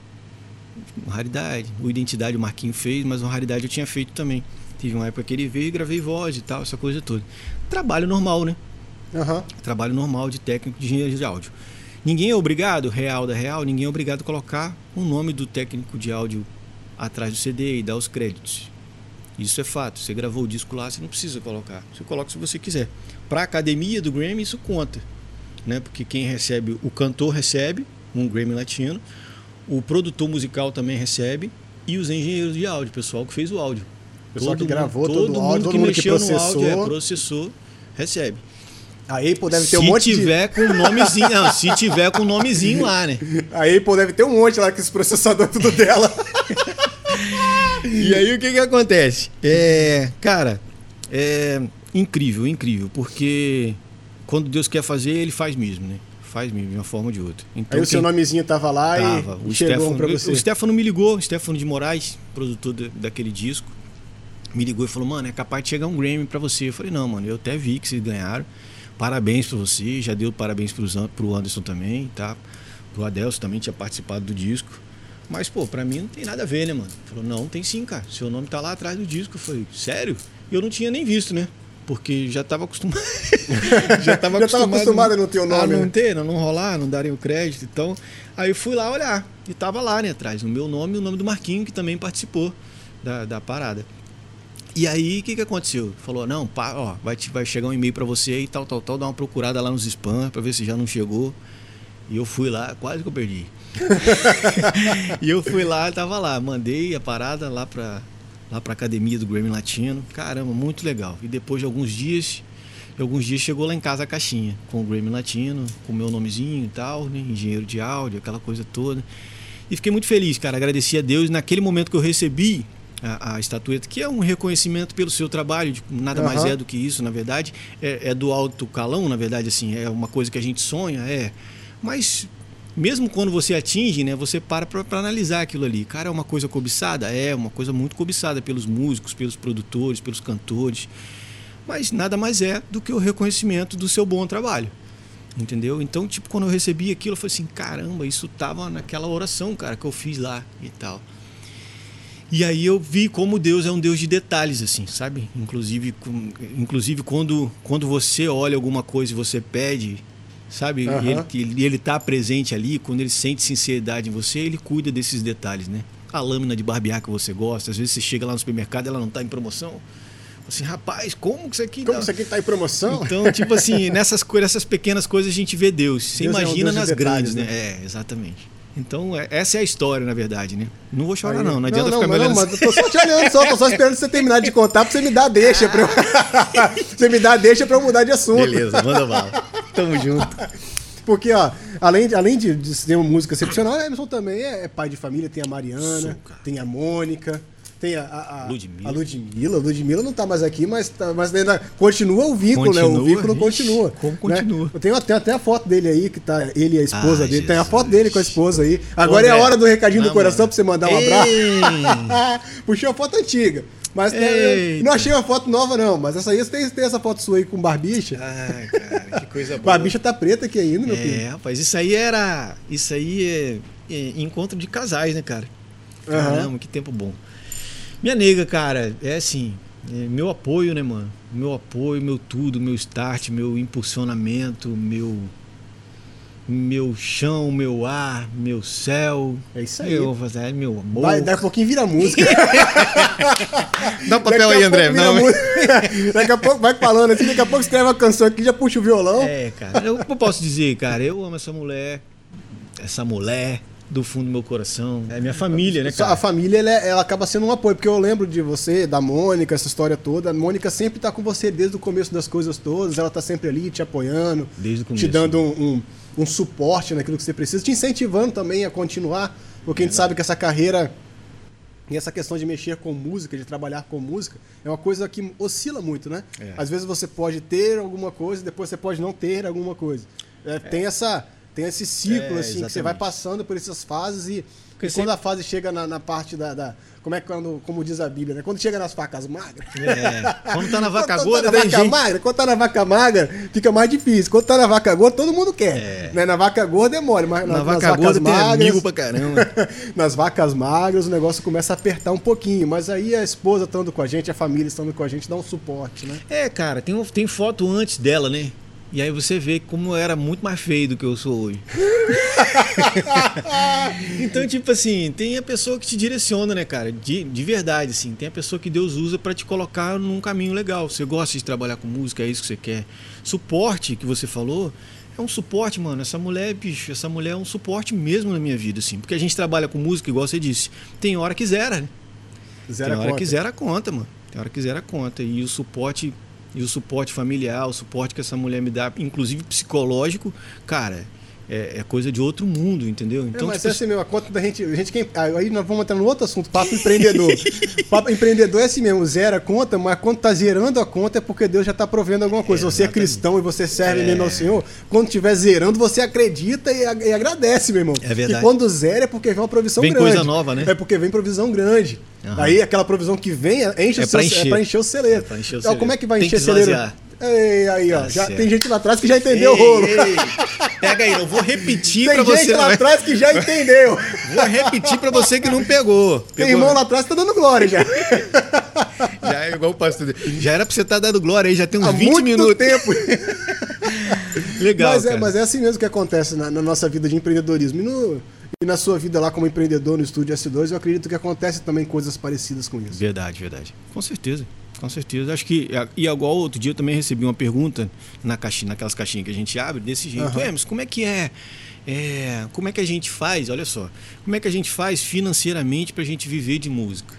Raridade. O Identidade o Marquinho fez, mas no Raridade eu tinha feito também. Tive uma época que ele veio e gravei voz e tal, essa coisa toda. Trabalho normal, né? Aham. Trabalho normal de técnico de engenharia de áudio. Ninguém é obrigado, real da real, ninguém é obrigado a colocar o nome do técnico de áudio atrás do CD e dar os créditos. Isso é fato. Você gravou o disco lá, você não precisa colocar. Você coloca se você quiser. Para a academia do Grammy, isso conta. Né? Porque quem recebe, o cantor recebe um Grammy latino, o produtor musical também recebe e os engenheiros de áudio, o pessoal que fez o áudio. Pessoal que mundo- gravou todo, todo o mundo áudio, que todo mundo que mexeu no processou. áudio, é, processou, recebe. A Apple deve ter se um monte tiver com o nomezinho, não, se tiver com o nomezinho lá, né? de. A Apple deve ter um monte lá com esse processador tudo dela. E aí o que que acontece? É, cara, é incrível, incrível, porque quando Deus quer fazer, ele faz mesmo, né? Faz mesmo, de uma forma ou de outra. Então, Aí o seu nomezinho tava lá tava, e o chegou Stefano, pra você. o Stefano me ligou, o Stefano de Moraes, produtor da- daquele disco, me ligou e falou: "Mano, é capaz de chegar um Grammy pra você". Eu falei: "Não, mano, eu até vi que vocês ganharam. Parabéns pra você, já deu parabéns An- pro Anderson também, tá? Pro Adelson também tinha participado do disco. Mas, pô, pra mim não tem nada a ver, né, mano? Falou, não, tem sim, cara. Seu nome tá lá atrás do disco. Eu falei, sério? E eu não tinha nem visto, né? Porque já tava acostumado. já tava Já tava acostumado a não ter o nome, A não né? ter, a não rolar, não darem o crédito. Então, aí eu fui lá olhar. E tava lá, né, atrás. O meu nome e o nome do Marquinho, que também participou da, da parada. E aí, o que, que aconteceu? Falou, não, pá, ó, vai, te- vai chegar um e-mail pra você e tal, tal, tal, dá uma procurada lá nos spam pra ver se já não chegou. E eu fui lá, quase que eu perdi. e eu fui lá, tava lá, mandei a parada lá pra, lá pra academia do Grammy Latino. Caramba, muito legal. E depois de alguns dias, alguns dias chegou lá em casa a caixinha com o Grammy Latino, com o meu nomezinho e tal, né? Engenheiro de áudio, aquela coisa toda. E fiquei muito feliz, cara. Agradeci a Deus. Naquele momento que eu recebi a, a estatueta, que é um reconhecimento pelo seu trabalho, nada mais Aham. é do que isso, na verdade. É, é do alto calão, na verdade, assim, é uma coisa que a gente sonha, é. Mas mesmo quando você atinge, né, você para para analisar aquilo ali. Cara, é uma coisa cobiçada? É, uma coisa muito cobiçada pelos músicos, pelos produtores, pelos cantores. Mas nada mais é do que o reconhecimento do seu bom trabalho. Entendeu? Então, tipo, quando eu recebi aquilo, eu falei assim: caramba, isso tava naquela oração, cara, que eu fiz lá e tal. E aí eu vi como Deus é um Deus de detalhes, assim, sabe? Inclusive, com- inclusive quando, quando você olha alguma coisa e você pede, sabe? Aham. E ele, ele, ele tá presente ali, quando ele sente sinceridade em você, ele cuida desses detalhes, né? A lâmina de barbear que você gosta, às vezes você chega lá no supermercado e ela não tá em promoção. Assim, rapaz, como que isso aqui Como tá- isso aqui tá em promoção? então, tipo assim, nessas, nessas pequenas coisas a gente vê Deus. Você Deus é um imagina Deus de nas detalhes, grandes, né? É, exatamente. Então, é- essa é a história, na verdade, né? Não vou chorar, Aí- não. Não adianta não, ficar mas me olhando não, assim. mas eu tô só te olhando, só, tô só esperando você terminar de contar pra você me dar deixa. Pra eu... você me a deixa pra eu mudar de assunto. Beleza, manda bala. Tamo junto. Porque, ó, além de, além de, de ser uma música excepcional, a Emerson também é, é pai de família, tem a Mariana, Sou, cara. tem a Mônica, tem a, a, a Ludmilla. A Ludmilla. Ludmilla não tá mais aqui, mas, tá- mas ainda continua o vínculo, né? O Continua, vínculo vixe, continua. como né? continua. Eu tenho até, até a foto dele aí, que tá ele e a esposa Ai, dele. Tem a Jesus. foto dele com a esposa aí. Agora é a hora do recadinho do na coração moral. pra você mandar um abraço. Ei. Puxei a foto antiga. Mas né, não achei uma foto nova, não. Mas essa aí, você tem, tem essa foto sua aí com barbicha. Ai, cara, que coisa boa. Barbicha tá preta aqui ainda, meu É, filho. rapaz, isso aí era. Isso aí é, é encontro de casais, né, cara? Caramba, que tempo bom. Minha nega, cara, é assim, é meu apoio, né, mano? Meu apoio, meu tudo, meu start, meu impulsionamento, meu meu chão, meu ar, meu céu. É isso aí. Eu vou fazer, meu amor. Vai, daqui a pouquinho vira música. Dá um papel Daqui aí, André. Não, daqui a pouco vai falando assim, daqui a pouco escreve uma canção aqui, já puxa o violão. É, cara. Eu, eu posso dizer, cara, eu amo essa mulher, essa mulher do fundo do meu coração. É minha família, né, Só A cara? família, ela, é- ela acaba sendo um apoio, porque eu lembro de você, da Mônica, essa história toda. A Mônica sempre tá com você desde o começo das coisas todas, ela tá sempre ali te apoiando, Desde o começo. te dando um, um- um suporte naquilo que você precisa, te incentivando também a continuar, porque a gente sabe que essa carreira e essa questão de mexer com música, de trabalhar com música, é uma coisa que oscila muito, né? É. Às vezes você pode ter alguma coisa, depois você pode não ter alguma coisa. É, Tem essa tem esse ciclo É, assim que você vai exatamente. passando por essas fases e, Porque e quando a fase chega na, na parte da, da- como é quando como diz a Bíblia, né? Quando chega nas facas magras. É. Quando tá na vaca Quando gorda, tá na tem vaca gente. magra, quando tá na vaca magra, fica mais difícil. Quando tá na vaca gorda, todo mundo quer. É. Né? Na vaca gorda é mole, mas Na nas vaca gorda tem magras, amigo pra caramba. nas vacas magras o negócio começa a apertar um pouquinho, mas aí a esposa estando com a gente, a família estando com a gente, dá um suporte, né? É, cara, tem, tem foto antes dela, né? E aí você vê como eu era muito mais feio do que eu sou hoje. então, tipo assim, tem a pessoa que te direciona, né, cara? De, de verdade, assim. Tem a pessoa que Deus usa para te colocar num caminho legal. Você gosta de trabalhar com música, é isso que você quer. Suporte, que você falou, é um suporte, mano. Essa mulher, bicho, essa mulher é um suporte mesmo na minha vida, assim. Porque a gente trabalha com música, igual você disse. Tem hora que zera, né? Zero Tem a hora conta. que zera a conta, mano. Tem hora que zera a conta. E o suporte, e o suporte familiar, o suporte que essa mulher me dá, inclusive psicológico, cara, é, é coisa de outro mundo, entendeu? É, Então, mas tipo, é assim mesmo, a conta da gente. A gente quem, aí nós vamos entrar no outro assunto, papo empreendedor. papo empreendedor é assim mesmo, zera a conta, mas quando tá zerando a conta é porque Deus já tá provendo alguma coisa. É, você é cristão e você serve É. mesmo ao Senhor, quando tiver zerando, você acredita e, e agradece, meu irmão. É verdade. E quando zera é porque vem uma provisão Vem grande. coisa nova, né? É porque vem provisão grande. Aham. Aí aquela provisão que vem é- enche É o seu, pra encher. é pra encher o celeiro. É encher o Então, como celeiro. é que vai Tem encher o celeiro? Ei, aí, ó. Tá já certo. tem gente lá atrás que já entendeu o Ei, rolo. ei, Pega aí, eu vou repetir Tem pra gente você. lá é? atrás que já entendeu. Vou repetir pra você que não pegou. Tem Pegou, irmão né? lá atrás que tá dando glória já. Já é igual o pastor. Já era pra você estar dando glória aí, já tem uns Há 20 muito minutos. tempo. Legal, mas, é, mas é assim mesmo que acontece na, na nossa vida de empreendedorismo. E, no- e na sua vida lá como empreendedor no estúdio S2, eu acredito que acontece também coisas parecidas com isso. Verdade, verdade. Com certeza. Com certeza. Acho que. E igual outro dia eu também recebi uma pergunta na caixinha, naquelas caixinhas que a gente abre, desse jeito. Aham. Emerson, como é que é? é, Como é que a gente faz? Olha só. Como é que a gente faz financeiramente pra gente viver de música?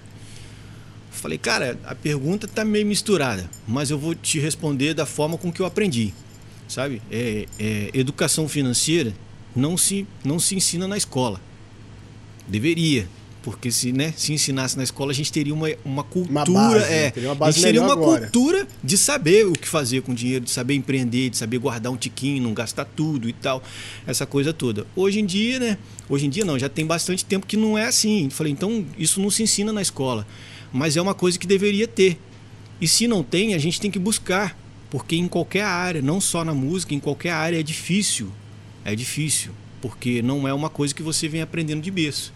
Falei, cara, a pergunta tá meio misturada, mas eu vou te responder da forma com que eu aprendi. Sabe? É, é, educação financeira não se, não se ensina na escola. Deveria. Porque se, né, se ensinasse na escola, a gente teria uma, uma cultura. base, é, teria uma a base gente teria uma agora. cultura de saber o que fazer com o dinheiro, de saber empreender, de saber guardar um tiquinho, não gastar tudo e tal. Essa coisa toda. Hoje em dia, né? Hoje em dia não, já tem bastante tempo que não é assim. Falei, então isso não se ensina na escola. Mas é uma coisa que deveria ter. E se não tem, a gente tem que buscar. Porque em qualquer área, não só na música, em qualquer área é difícil. É difícil. Porque não é uma coisa que você vem aprendendo de berço.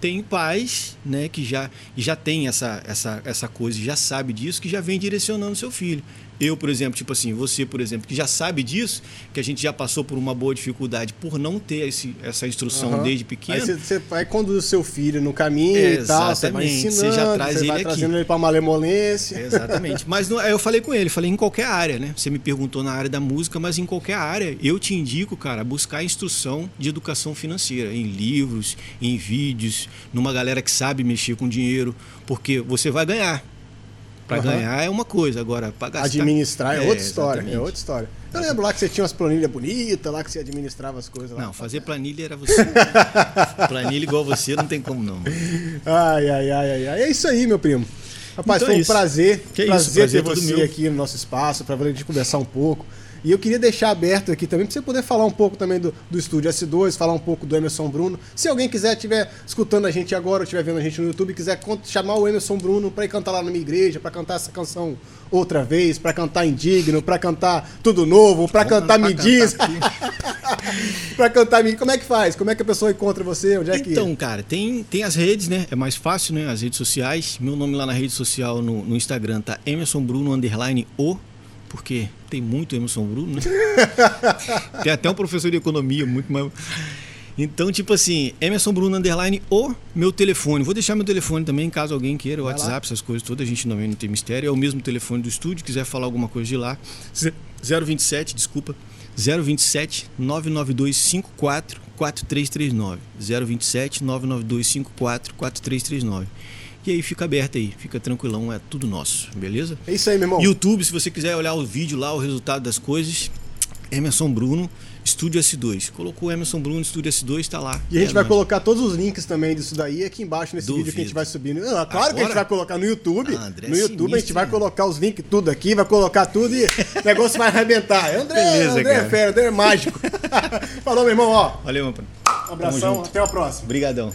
Tem pais né, que já, já tem essa, essa, essa coisa, já sabe disso, que já vem direcionando seu filho. Eu, por exemplo, tipo assim, você, por exemplo, que já sabe disso, que a gente já passou por uma boa dificuldade por não ter esse, essa instrução Aham. desde pequeno. Aí você, você vai conduzir seu filho no caminho É, e tal, você vai ensinando, Você já traz você ele vai aqui. trazendo ele pra malemolência. Exatamente. Mas não- eu falei com ele, falei em qualquer área, né? Você me perguntou na área da música, mas em qualquer área eu te indico, cara, buscar instrução de educação financeira em livros, em vídeos, numa galera que sabe mexer com dinheiro, porque você vai ganhar. Para Aham. ganhar é uma coisa, agora para gastar Administrar é, É, outra história. exatamente. É outra história. Eu lembro lá que você tinha umas planilhas bonitas lá, que você administrava as coisas lá. Não, fazer planilha era você. planilha igual você não tem como não. Ai, ai, ai, ai, ai. É isso aí, meu primo. Rapaz, Então foi é um isso. prazer. Que isso, prazer, prazer ter todo você meu. aqui no nosso espaço, para a gente conversar um pouco. E eu queria deixar aberto aqui também, para você poder falar um pouco também do, do estúdio S2, falar um pouco do Emerson Bruno. Se alguém quiser, estiver escutando a gente agora, ou estiver vendo a gente no YouTube, quiser chamar o Emerson Bruno para ir cantar lá na minha igreja, para cantar essa canção outra vez, para cantar Indigno, para cantar Tudo Novo, para cantar Me Diz, para cantar Me Como é que faz? Como é que a pessoa encontra você? Onde é que Então, cara, tem, tem as redes, né? É mais fácil, né? As redes sociais. Meu nome lá na rede social, no, no Instagram, tá Emerson Bruno Underline O, porque tem muito Emerson Bruno, né? tem até um professor de economia, muito mais. Então, tipo assim, Emerson Bruno Underline O, meu telefone. Vou deixar meu telefone também, caso alguém queira, o lá. WhatsApp, essas coisas todas, a gente não, não tem mistério. É o mesmo telefone do estúdio, quiser falar alguma coisa de lá. Ze- 027, desculpa. 027 992 54 4339. 027 992 54 4339. E aí fica aberto aí, fica tranquilão, é tudo nosso, beleza? É isso aí, meu irmão. YouTube, se você quiser olhar o vídeo lá, o resultado das coisas, Emerson Bruno, Estúdio S2. Colocou Emerson Bruno, Estúdio S2, tá lá. E a gente É vai nóis. colocar todos os links também disso daí aqui embaixo nesse Duvido. vídeo que a gente vai subir. Não, claro que a gente Agora? vai colocar no YouTube. Ah, André no YouTube a gente sinistro, vai né? colocar os links tudo aqui, vai colocar tudo e o negócio vai arrebentar. André, Beleza, André é cara. fera, André é mágico. Falou, meu irmão, ó. Valeu, meu pai. Um abração, até a próxima. Obrigadão.